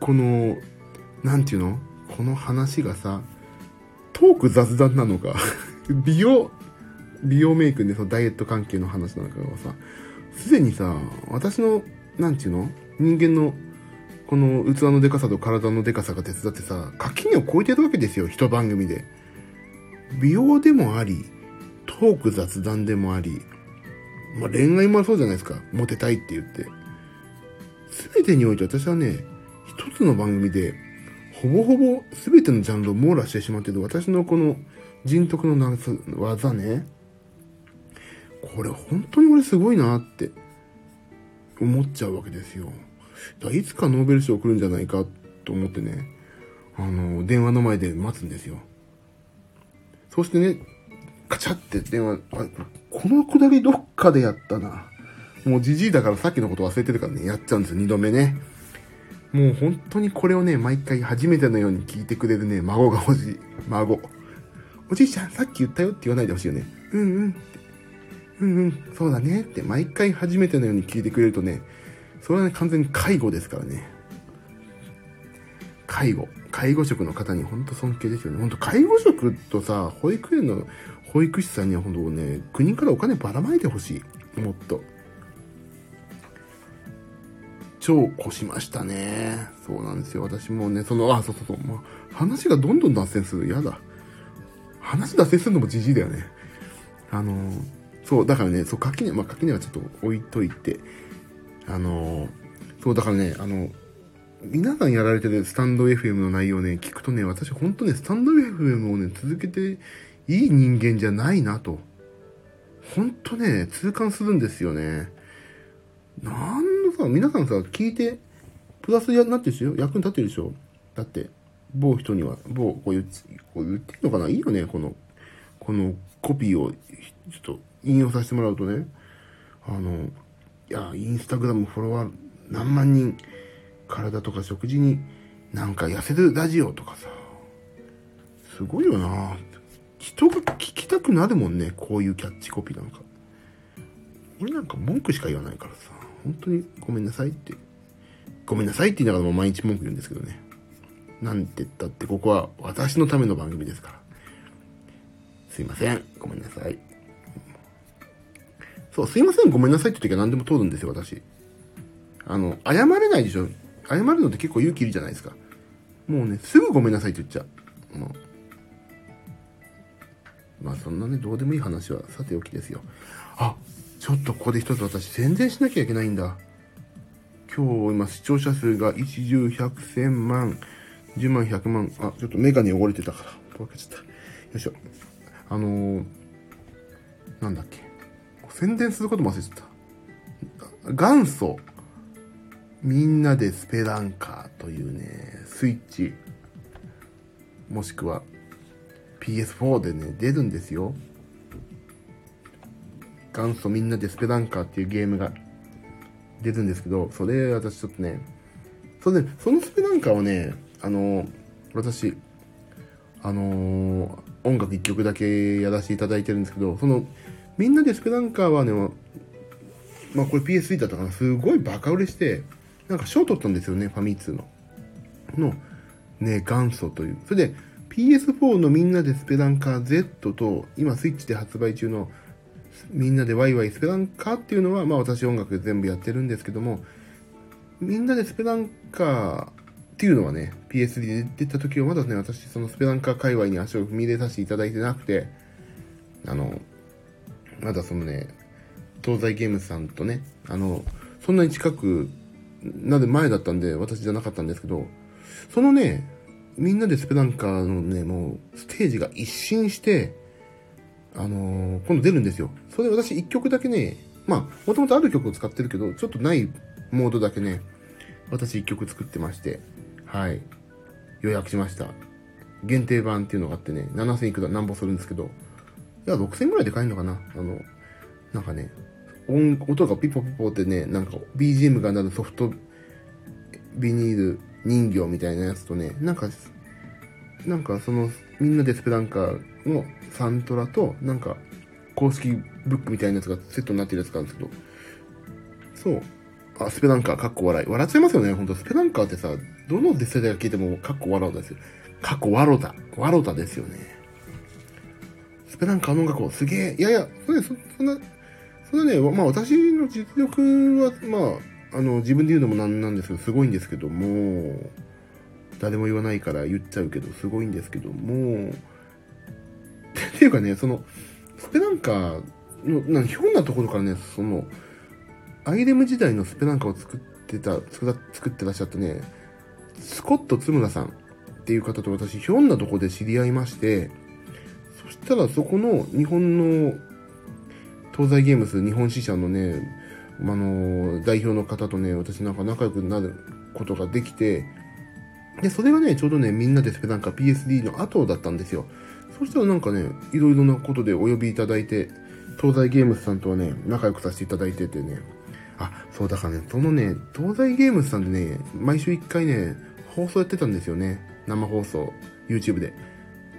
この、なんていうの？この話がさ、トーク雑談なのか *laughs* 美容、美容メイクでそのダイエット関係の話なのかがさ、すでにさ、私の、なんていうの？人間の、この器のデカさと体のデカさが手伝ってさ、垣根を超えてるわけですよ、一番組で。美容でもあり、トーク雑談でもあり、まあ、恋愛もそうじゃないですか。モテたいって言って。すべてにおいて私はね、一つの番組で、ほぼほぼ全てのジャンルを網羅してしまっている私のこの人徳の技ね、これ本当に俺すごいなって思っちゃうわけですよ。だいつかノーベル賞来るんじゃないかと思ってね、あの、電話の前で待つんですよ。そしてね、カチャって電話、あこのくだりどっかでやったな。もうじじいだからさっきのこと忘れてるからね、やっちゃうんですよ、二度目ね。もう本当にこれをね、毎回初めてのように聞いてくれるね、孫が欲しい。孫。おじいちゃん、さっき言ったよって言わないでほしいよね。うんうん。うん、そうだねって毎回初めてのように聞いてくれるとね、それはね、完全に介護ですからね。介護。介護職の方に本当尊敬ですよね。本当介護職とさ、保育園の保育士さんには本当ね、国からお金ばらまいてほしい。もっと。超越しましたね。そうなんですよ。私もね、その、あ、そうそうそう。もう話がどんどん脱線する。やだ。話脱線するのもじじいだよね。あの、そう、だからね、そう、垣根、まあ、垣根はちょっと置いといて、あの、そう、だからね、あの、皆さんやられてるスタンド FM の内容ね、聞くとね、私本当ね、スタンド FM をね、続けていい人間じゃないなと。本当ね、痛感するんですよね。なんのさ、皆さんさ、聞いて、プラスになってるでしょ？役に立ってるでしょ？だって、某人には、某、こう言こう言ってんのかな？いいよね、この、このコピーを、ちょっと引用させてもらうとね、あの、いや、インスタグラムフォロワー何万人、体とか食事になんか痩せるラジオとかさ、すごいよな人が聞きたくなるもんね。こういうキャッチコピーなんか。俺なんか文句しか言わないからさ。本当にごめんなさいって。ごめんなさいって言いながらも毎日文句言うんですけどね。なんて言ったってここは私のための番組ですから。すいません。ごめんなさい。そう、すいません。ごめんなさいって時は何でも通るんですよ、私。あの、謝れないでしょ。謝るのって結構勇気いるじゃないですか。もうね、すぐごめんなさいって言っちゃう。もうまあそんなね、どうでもいい話はさておきですよ。あ、ちょっとここで一つ私宣伝しなきゃいけないんだ。今日今視聴者数が一十百千万、十万百万、あ、ちょっとメガネ汚れてたから、とわけちゃった。よいしょ。あのー、なんだっけ。宣伝することも忘れちゃった。元祖、みんなでスペランカーというね、スイッチ、もしくは PS4 でね、出るんですよ。元祖みんなでスペランカーっていうゲームが出るんですけど、それ私ちょっとね、それで、そのスペランカーをね、あの、私、あの音楽一曲だけやらせていただいてるんですけど、その、みんなでスペランカーはね、まあこれ PS3 だったかな、すごいバカ売れして、なんか賞取ったんですよね、ファミ通の。の、ね、元祖という。それで、PS4 のみんなでスペランカー Z と、今スイッチで発売中のみんなでワイワイスペランカーっていうのは、まあ私音楽全部やってるんですけども、みんなでスペランカーっていうのはね、PS3 で出た時はまだね、私そのスペランカー界隈に足を踏み入れさせていただいてなくて、あの、まだそのね、東西ゲームさんとね、あの、そんなに近くなる前だったんで、私じゃなかったんですけど、そのね、みんなでスペランカーのね、もう、ステージが一新して、あのー、今度出るんですよ。それで私一曲だけね、まあ、もともとある曲を使ってるけど、ちょっとないモードだけね、私一曲作ってまして、はい。予約しました。限定版っていうのがあってね、7000いくら何ぼするんですけど、や、6000ぐらいで買えるのかな？あの、なんかね、音、音がピポピポってね、なんか BGM がなるソフトビニール人形みたいなやつとね、なんか、なんかその、みんなでスペランカーのサントラと、なんか、公式ブックみたいなやつがセットになってるやつがあるんですけど、そう。あ、スペランカー、かっこ笑い。笑っちゃいますよね、ほんと。スペランカーってさ、どの世代が聞いても、かっこ笑うですよ。かっこ笑うだ。笑うだですよね。スペランカーの音楽をすげえ、いやいや、それ、そそんな、そんなね、まあ私の実力は、まあ、あの、自分で言うのもなんなんですけど、すごいんですけども、誰も言わないから言っちゃうけど、すごいんですけども、*laughs* っていうかね、その、スペランカーの、なひょんなところからね、その、アイレム時代のスペランカーを作ってた、作作ってらっしゃったね、スコット津村さんっていう方と私、ひょんなとこで知り合いまして、たらそこの日本の東西ゲームス日本支社のね、あの、代表の方とね、私なんか仲良くなることができて、で、それがね、ちょうどね、みんなでスペなんか PSD の後だったんですよ。そしたらなんかね、いろいろなことでお呼びいただいて、東西ゲームズさんとはね、仲良くさせていただいててね、あ、そうだからね、そのね、東西ゲームズさんでね、毎週一回ね、放送やってたんですよね。生放送、YouTube で。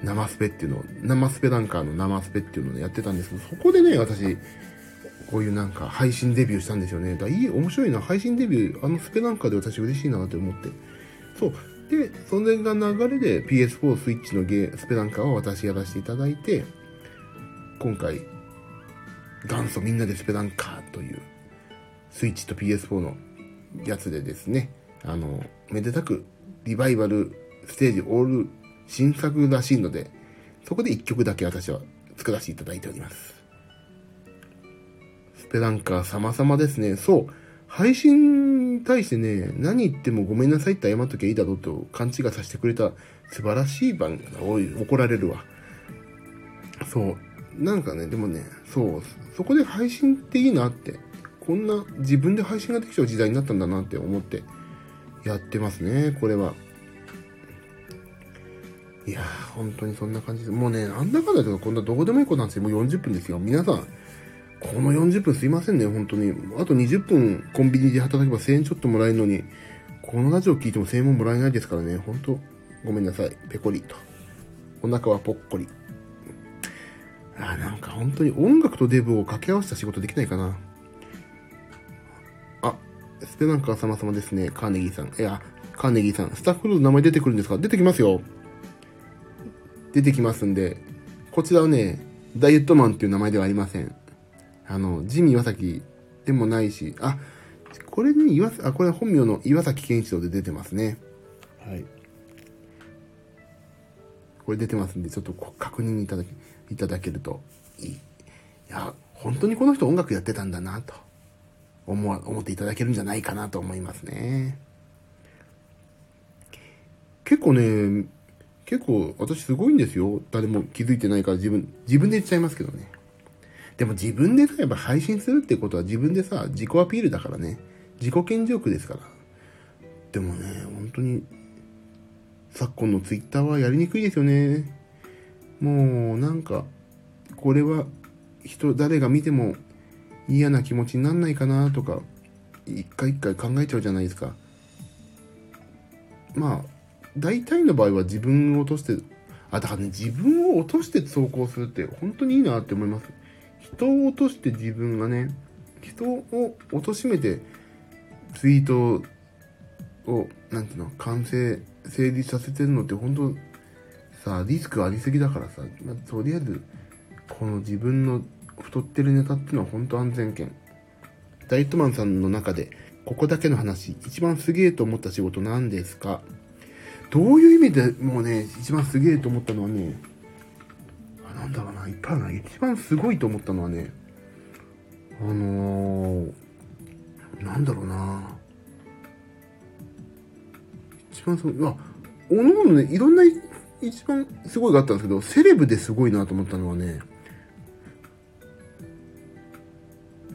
生スペっていうのを、生スペランカーの生スペっていうのを、やってたんですけど、そこでね、私、こういうなんか配信デビューしたんですよね。だいい、面白いな。配信デビュー、あのスペなんかで私嬉しいなって思って。そう。で、それが流れで PS4 スイッチのゲー、スペなんかを私やらせていただいて、今回、元祖みんなでスペランカーという、スイッチと PS4 のやつでですね、あの、めでたくリバイバルステージオール新作らしいので、そこで1曲だけ私は作らせていただいております。スペランカー様々ですね。そう。配信に対してね、何言ってもごめんなさいって謝っときゃいいだろうと勘違いさせてくれた素晴らしい番組が多い。怒られるわ。そう。なんかね、でもね、そう。そこで配信っていいなって。こんな自分で配信ができちゃう時代になったんだなって思ってやってますね、これは。いやー、本当にそんな感じです。もうね、なんだかんだけど、こんなどこでもいい子なんですよ。もう40分ですよ。皆さん、この40分すいませんね、本当に。あと20分コンビニで働けば1000円ちょっともらえるのに、このラジオ聞いても1000円ももらえないですからね、本当ごめんなさい。ペコリと。お腹はぽっこり。あ、なんか本当に音楽とデブを掛け合わせた仕事できないかな。あ、スペナンカー様様ですね。カーネギーさん。いや、カーネギーさん。スタッフの名前出てくるんですか？出てきますよ。出てきますんで、こちらはね、ダイエットマンっていう名前ではありません。あの、ジミー岩崎でもないし、あ、これに岩、あ、これ本名の岩崎健一郎で出てますね。はい。これ出てますんで、ちょっと確認いただき、いただけるといい。いや、本当にこの人音楽やってたんだなと思わ、思っていただけるんじゃないかなと思いますね。結構ね、結構私すごいんですよ。誰も気づいてないから自分、自分で言っちゃいますけどね。でも自分で例えば配信するってことは自分でさ、自己アピールだからね。自己顕示欲ですから。でもね、本当に、昨今のツイッターはやりにくいですよね。もう、なんか、これは人、誰が見ても嫌な気持ちになんないかなとか、一回一回考えちゃうじゃないですか。まあ、大体の場合は自分を落として、あ、だからね、自分を落として走行するって本当にいいなって思います。人を落として自分がね、人を貶めてツイートを、なんていうの、完成、成立させてるのって本当さ、リスクありすぎだからさ、まあ、とりあえず、この自分の太ってるネタっていうのは本当安全圏。ダイエットマンさんの中で、ここだけの話、一番すげえと思った仕事何ですか？どういう意味でもうね、一番すげえと思ったのはね、あ、なんだろうな、いっぱいあるな。一番すごいと思ったのはね、あのー、なんだろうな一番すごい、まあ、おのおのね、いろんな一番すごいがあったんですけど、セレブですごいなと思ったのはね、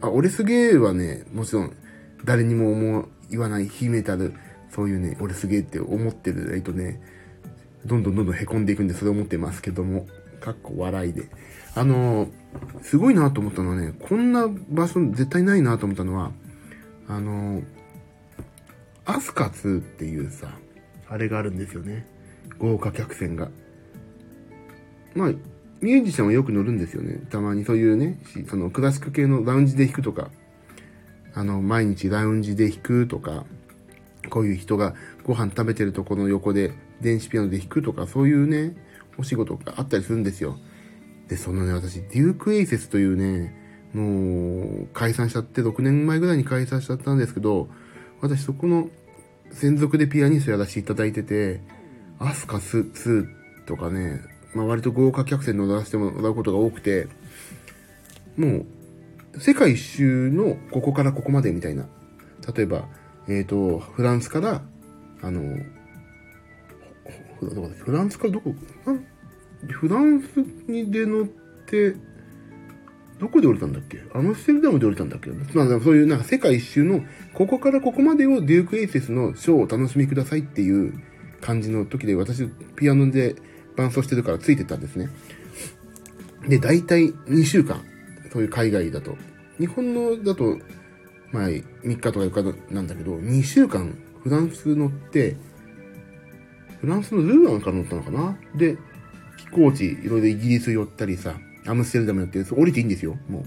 あ、俺すげえはね、もちろん、誰にも思言わない秘めたる、そういうね、俺すげえって思ってるとね、どんどんどんどん凹んでいくんで、それ思ってますけども、かっこ笑いで。あのすごいなと思ったのはね、こんな場所絶対ないなと思ったのは、あのアスカ2っていうさ、あれがあるんですよね。豪華客船が。まあ、ミュージシャンはよく乗るんですよね。たまにそういうね、そのクラシック系のラウンジで弾くとか、あの、毎日ラウンジで弾くとか、こういう人がご飯食べてるとこの横で電子ピアノで弾くとか、そういうね、お仕事があったりするんですよ。で、そのね、私、デュークエイセスというね、もう、解散しちゃって、6年前ぐらいに解散しちゃったんですけど、私そこの専属でピアニストやらせていただいてて、アスカス2とかね、まあ割と豪華客船乗らせてもらうことが多くて、もう、世界一周のここからここまでみたいな。例えば、えっ、ー、と、フランスから、あの、フランスからどこ、フランスにで乗って、どこで降りたんだっけ？アムステルダムで降りたんだっけ？まあ、そういうなんか世界一周の、ここからここまでをデュークエイセスのショーをお楽しみくださいっていう感じの時で、私、ピアノで伴奏してるからついてたんですね。で、大体2週間、そういう海外だと。日本のだと、まあ、3日とか4日なんだけど、2週間フランス乗って、フランスのルーアンから乗ったのかな？で、飛行地、いろいろイギリス寄ったりさ、アムステルダムやって、降りていいんですよ、も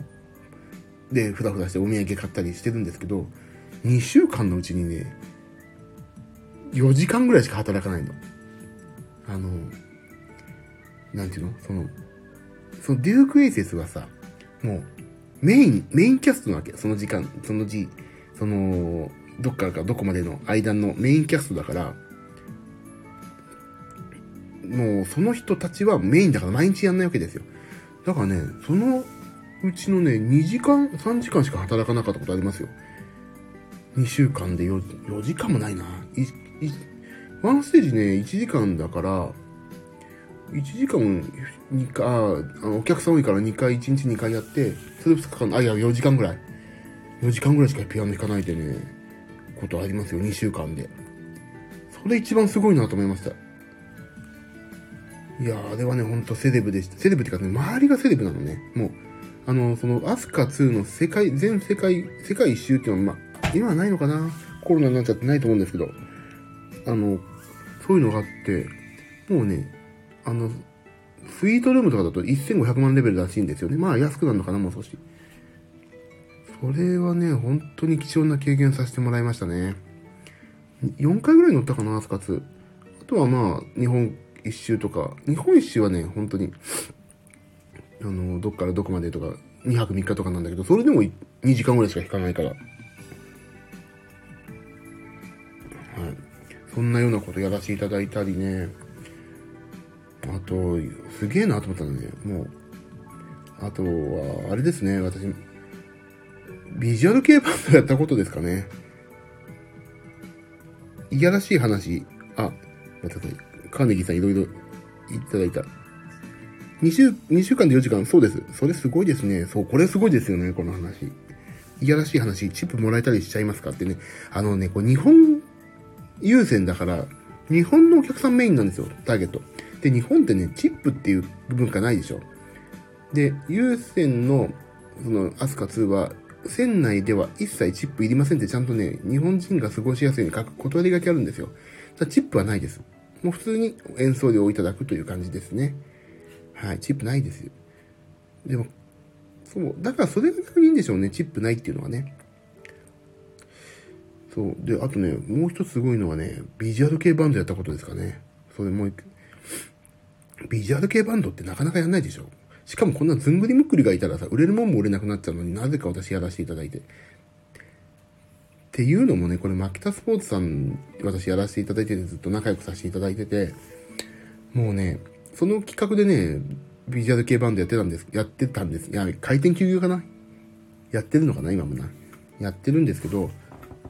う。で、ふらふらしてお土産買ったりしてるんですけど、2週間のうちにね、4時間ぐらいしか働かないの。あの、なんていうの？その、そのデュークエイセスはさ、もう、メイン、メインキャストなわけ。その時間、その字、その、どっからかどこまでの間のメインキャストだから、もうその人たちはメインだから毎日やんないわけですよ。だからね、そのうちのね、2時間、3時間しか働かなかったことありますよ。2週間で 4, 4時間もないな。い、い、ワンステージね、1時間だから、1時間2回、あお客さん多いから2回、1日2回やって、それ2日間、あ、いや、4時間ぐらい。4時間ぐらいしかピアノ弾かないでね、ことありますよ、2週間で。それ一番すごいなと思いました。いやあれはね、ほんとセレブでした。セレブっていうかね、周りがセレブなのね。もう、あの、その、アスカ2の世界、全世界、世界一周っていうのは、まあ、今はないのかなコロナになっちゃってないと思うんですけど、あの、そういうのがあって、もうね、あの、スイートルームとかだと1500万レベルらしいんですよね。まあ安くなるのかな、もう少し。それはね、本当に貴重な経験させてもらいましたね。4回ぐらい乗ったかな、アスカツ。あとはまあ、日本一周とか、日本一周はね、本当に、あの、どっからどこまでとか、2泊3日とかなんだけど、それでも2時間ぐらいしか引かないから。はい。そんなようなことやらせていただいたりね。あと、すげえなと思ったのね、もう。あとは、あれですね、私、ビジュアル系バンドやったことですかね。いやらしい話。あ、待ってください。カーネギーさんいろいろいただいた。2週、2週間で4時間。そうです。それすごいですね。そう、これすごいですよね、この話。いやらしい話、チップもらえたりしちゃいますかってね。あのね、これ日本優先だから、日本のお客さんメインなんですよ、ターゲット。で、日本ってね、チップっていう文化ないでしょ。で、優先の、その、アスカ2は、船内では一切チップいりませんってちゃんとね、日本人が過ごしやすいように書く断り書きあるんですよ。だチップはないです。もう普通に演奏料をいただくという感じですね。はい、チップないですよ。でも、そう、だからそれが逆にいいんでしょうね、チップないっていうのはね。そう。で、あとね、もう一つすごいのはね、ビジュアル系バンドやったことですかね。それもう一ビジュアル系バンドってなかなかやんないでしょ。しかもこんなずんぐりむっくりがいたらさ、売れるもんも売れなくなっちゃうのになぜか私やらせていただいて。っていうのもね、これ、マキタスポーツさん、私やらせていただいてて、ずっと仲良くさせていただいてて、もうね、その企画でね、ビジュアル系バンドやってたんです、やってたんです。いや、回転休業かな？やってるのかな？今もな。やってるんですけど、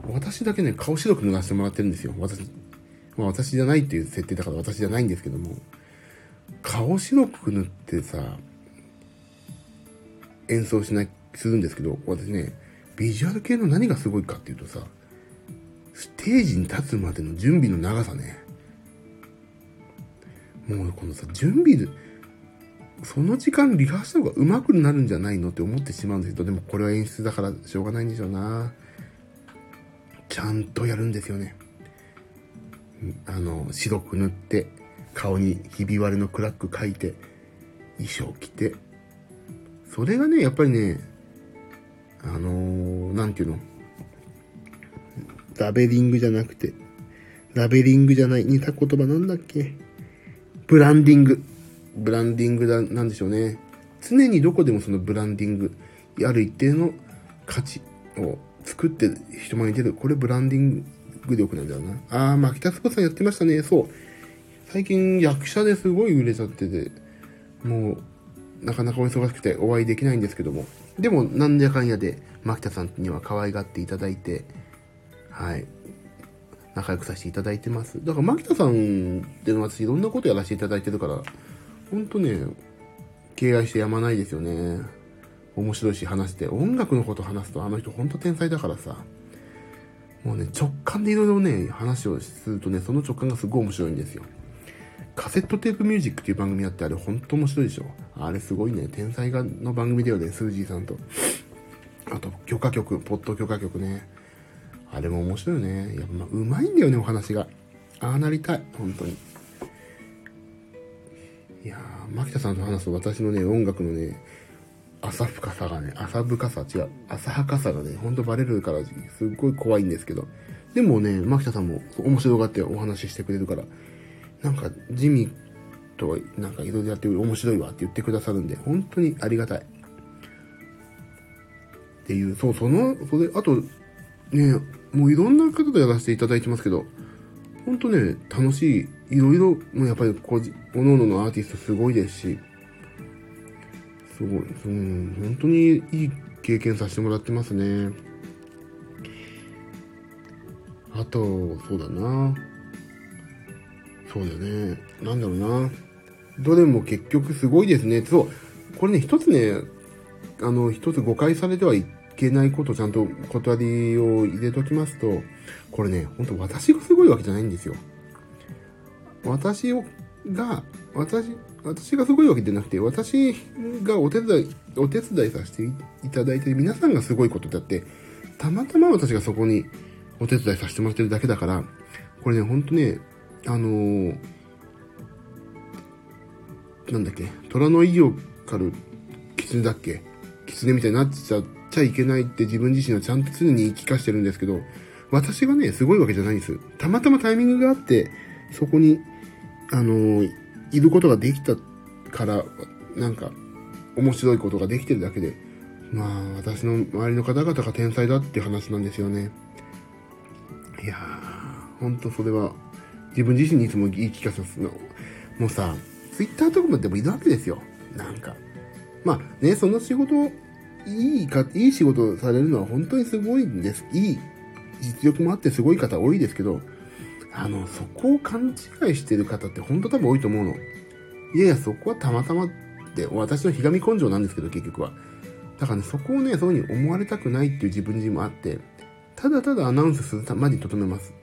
私だけね、顔白く塗らせてもらってるんですよ。私、まあ私じゃないっていう設定だから私じゃないんですけども、顔白く塗ってさ、演奏しない、するんですけど、私ね、ビジュアル系の何がすごいかっていうとさ、ステージに立つまでの準備の長さね。もうこのさ、準備で、その時間リハーサルが上手くなるんじゃないのって思ってしまうんですけど、でもこれは演出だからしょうがないんでしょうな。ちゃんとやるんですよね。あの、白く塗って、顔にひび割れのクラック書いて、衣装着て、それがね、やっぱりね、あのー、なんていうの？ラベリングじゃなくて、ラベリングじゃない、似た言葉なんだっけ？ブランディング。ブランディングだ、なんでしょうね。常にどこでもそのブランディング、ある一定の価値を作って人前に出る。これブランディング力なんだよな。あー、牧田スポさんやってましたね。そう。最近役者ですごい売れちゃってて、もう、なかなかお忙しくてお会いできないんですけども、でも、なんやかんやで、牧田さんには可愛がっていただいて、はい、仲良くさせていただいてます。だから、牧田さんっていうのは私いろんなことやらせていただいてるから、ほんとね、敬愛してやまないですよね。面白いし話して、音楽のこと話すとあの人ほんと天才だからさ、もうね、直感でいろいろね、話をするとね、その直感がすごい面白いんですよ。カセットテープミュージックっていう番組やってあれほんと面白いでしょ。あれすごいね。天才がの番組だよね、スージーさんと。あと、許可曲、ポッド許可曲ね。あれも面白いよね。やっぱ、ま、うまいんだよね、お話が。ああなりたい。本当に。いやー、牧田さんと話すと私のね、音楽のね、浅深さがね、浅深さ、違う、浅はかさがね、ほんとバレるから、すっごい怖いんですけど。でもね、牧田さんも面白がってお話ししてくれるから、なんか、ジミーとなんかいろいろやって面白いわって言ってくださるんで、本当にありがたい。っていう、そう、その、それ、あと、ね、もういろんな方とやらせていただいてますけど、本当ね、楽しい、いろいろ、もうやっぱりこう、おのおののアーティストすごいですし、すごい、うん、本当にいい経験させてもらってますね。あと、そうだな。そうだよね。なんだろうな。どれも結局すごいですね。そう。これね、一つね、あの、一つ誤解されてはいけないことちゃんと断りを入れときますと、これね、本当私がすごいわけじゃないんですよ。私を、が、私、私がすごいわけじゃなくて、私がお手伝い、お手伝いさせていただいてる皆さんがすごいことだって、たまたま私がそこにお手伝いさせてもらってるだけだから、これね、ほんとね、あのー、なんだっけ、虎の意を狩る狐だっけ？狐みたいになっちゃっちゃいけないって自分自身はちゃんと常に言い聞かしてるんですけど、私がね、すごいわけじゃないんです。たまたまタイミングがあって、そこに、あのー、いることができたから、なんか、面白いことができてるだけで、まあ、私の周りの方々が天才だって話なんですよね。いやー、ほんとそれは、自分自身にいつも言い聞かせます。もうさ、ツイッターとかもでもいるわけですよ。なんか。まあね、その仕事、いいか、いい仕事されるのは本当にすごいんです。いい実力もあってすごい方多いですけど、あの、そこを勘違いしてる方って本当多分多いと思うの。いやいや、そこはたまたまって、私のひがみ根性なんですけど、結局は。だからね、そこをね、そういう風に思われたくないっていう自分自身もあって、ただただアナウンスするたまにとどめます。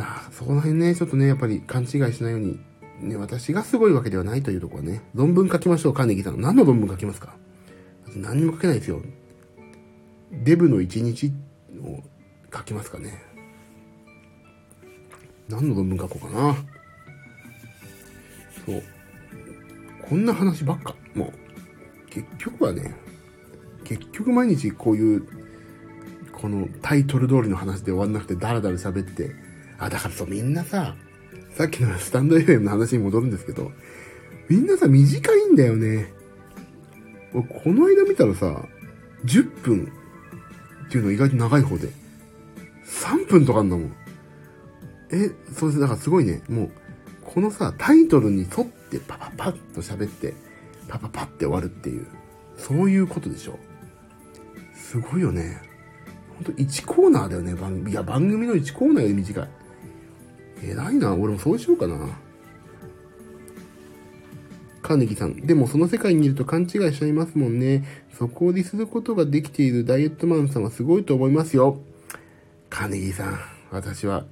だそこら辺ね、ちょっとね、やっぱり勘違いしないように、ね、私がすごいわけではないというところはね、論文書きましょう、カーネギーさん。何の論文書きますか？何にも書けないですよ。デブの一日を書きますかね。何の論文書こうかな。そう。こんな話ばっか。もう、結局はね、結局毎日こういう、このタイトル通りの話で終わんなくてダラダラ喋って、あ、だからそうみんなさ、さっきのスタンド FM の話に戻るんですけど、みんなさ、短いんだよね。この間見たらさ、10分っていうの意外と長い方で、3分とかあんだもん。え、そうです。だからすごいね、もう、このさ、タイトルに沿ってパパパッと喋って、パパパって終わるっていう、そういうことでしょ。すごいよね。ほんと1コーナーだよね、番組。いや、番組の1コーナーより短い。偉いな、俺もそうしようかな。カーネギーさん。でもその世界にいると勘違いしちゃいますもんね。そこを利することができているダイエットマンさんはすごいと思いますよ。カーネギーさん。私は、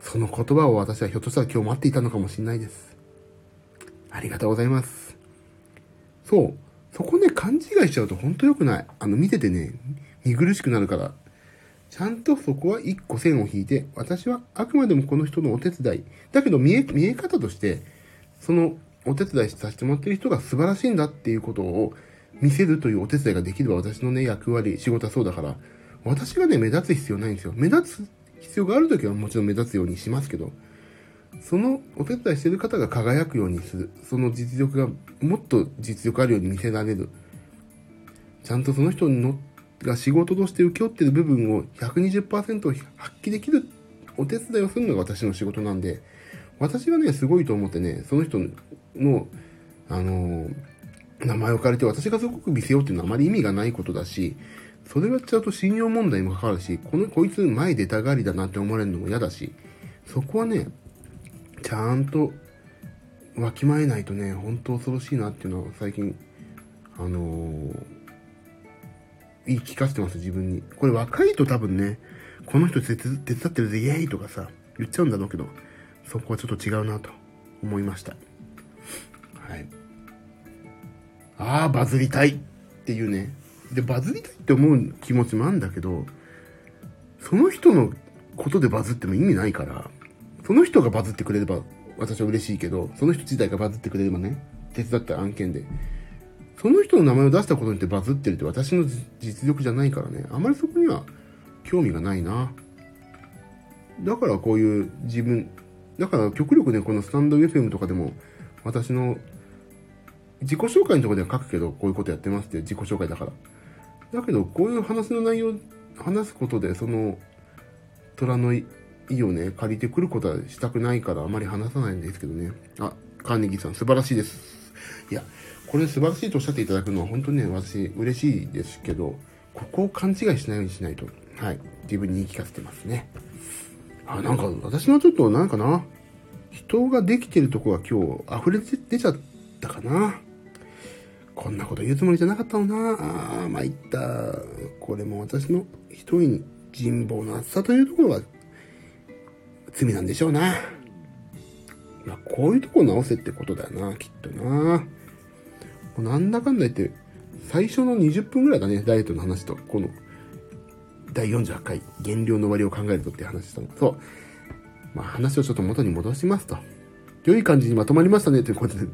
その言葉を私はひょっとしたら今日待っていたのかもしれないです。ありがとうございます。そう。そこね、勘違いしちゃうと本当良くない。あの、見ててね、見苦しくなるから。ちゃんとそこは一個線を引いて、私はあくまでもこの人のお手伝い。だけど見え、見え方として、そのお手伝いさせてもらってる人が素晴らしいんだっていうことを見せるというお手伝いができれば私のね、役割、仕事はそうだから、私がね、目立つ必要ないんですよ。目立つ必要があるときはもちろん目立つようにしますけど、そのお手伝いしてる方が輝くようにする。その実力がもっと実力あるように見せられる。ちゃんとその人のが仕事として請け負ってる部分を120%発揮できるお手伝いをするのが私の仕事なんで、私がね、すごいと思ってね、その人の、あの名前を借りて私がすごく見せようっていうのはあまり意味がないことだし、それをやっちゃうと信用問題もかかるし、この、こいつ前出たがりだなって思われるのも嫌だし、そこはね、ちゃんとわきまえないとね、本当恐ろしいなっていうのは最近、あのー、言い聞かせてます、自分に。これ若いと多分ね、この人手伝ってるぜ、イエーイとかさ、言っちゃうんだろうけど、そこはちょっと違うなと思いました。はい。ああ、バズりたいっていうね。で、バズりたいって思う気持ちもあるんだけど、その人のことでバズっても意味ないから、その人がバズってくれれば私は嬉しいけど、その人自体がバズってくれればね、手伝った案件で。その人の名前を出したことによってバズってるって私の実力じゃないからね、あまりそこには興味がないな。だからこういう自分、だから極力ね、このスタンド FM とかでも、私の自己紹介のとこでは書くけど、こういうことやってますって自己紹介だから。だけど、こういう話の内容、話すことで、その、虎の意をね、借りてくることはしたくないから、あまり話さないんですけどね。あ、カーネギーさん、素晴らしいです。いや、これ素晴らしいとおっしゃっていただくのは本当にね、私、嬉しいですけど、ここを勘違いしないようにしないと、はい、自分に言い聞かせてますね。あ、なんか、私のちょっと、なんかな、人ができてるとこが今日溢れ出ちゃったかな。こんなこと言うつもりじゃなかったのな。ああ、参った。これも私の一人に人望の厚さというところが罪なんでしょうな。まあ、こういうとこ直せってことだよな、きっとな。なんだかんだ言って、最初の20分ぐらいだね、ダイエットの話と、この、第48回、減量の割を考えるとって話したの。そう。まあ話をちょっと元に戻しますと。良い感じにまとまりましたねということで、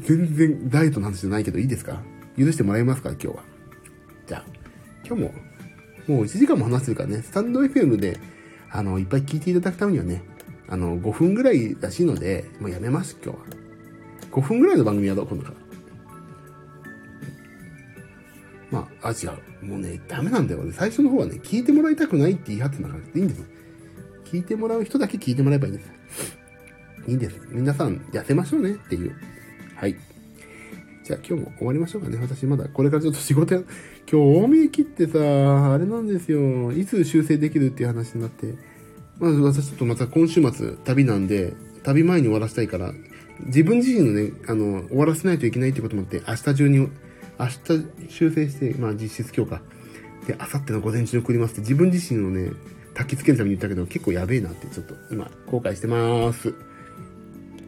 全然ダイエットの話じゃないけどいいですか？許してもらえますか？今日は。じゃあ、今日も、もう1時間も話してるからね、スタンド FM で、あの、いっぱい聞いていただくためにはね、あの、5分ぐらいらしいので、もうやめます、今日は。5分ぐらいの番組やろう、今度から。まあ、あ、違う。もうね、ダメなんだよ。最初の方はね、聞いてもらいたくないって言い張ってなかったいいんです聞いてもらう人だけ聞いてもらえばいいんです。いいんです。皆さん、痩せましょうねっていう。はい。じゃあ今日も終わりましょうかね。私まだこれからちょっと仕事や、今日大見切ってさ、あれなんですよ。いつ修正できるっていう話になって。まず私ちょっとまた今週末旅なんで、旅前に終わらせたいから、自分自身のね、あの、終わらせないといけないってこともあって、明日中に、明日修正して、まあ実質強化。で、明後日の午前中に送りますって自分自身のね、焚き付けるために言ったけど、結構やべえなってちょっと今、後悔してます。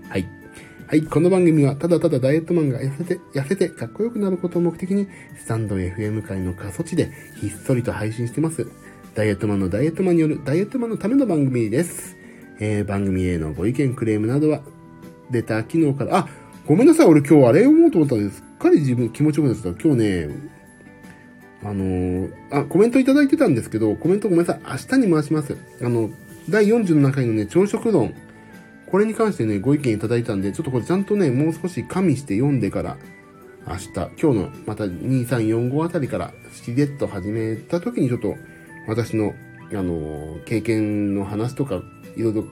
はい。はい。この番組は、ただただダイエットマンが痩せて、痩せてかっこよくなることを目的に、スタンド FM 界の過疎地でひっそりと配信してます。ダイエットマンのダイエットマンによるダイエットマンのための番組です。えー、番組へのご意見、クレームなどは、出た昨日から、あ、ごめんなさい。俺今日あれ読もうと思ったんです。かり自分気持ちよくなってた。今日ね、あのー、あ、コメントいただいてたんですけど、コメントごめんなさい。明日に回します。あの、第47回のね、朝食論。これに関してね、ご意見いただいたんで、ちょっとこれちゃんとね、もう少し加味して読んでから、明日、今日のまた2345あたりからしれっと始めた時にちょっと私の、あの、経験の話とか、いろいろ、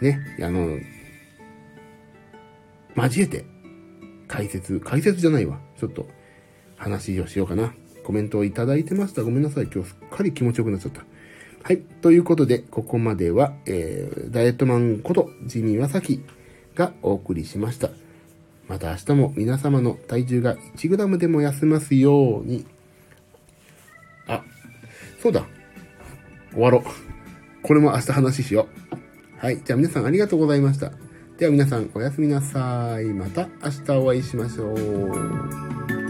ね、あの、交えて、解説、解説じゃないわ。ちょっと、話をしようかな。コメントをいただいてました。ごめんなさい。今日すっかり気持ちよくなっちゃった。はい。ということで、ここまでは、えー、ダイエットマンことジミーワサキがお送りしました。また明日も皆様の体重が 1g でも痩せますように。あ、そうだ。終わろう。これも明日話しよう。はい。じゃあ皆さんありがとうございました。では皆さんおやすみなさい。また明日お会いしましょう。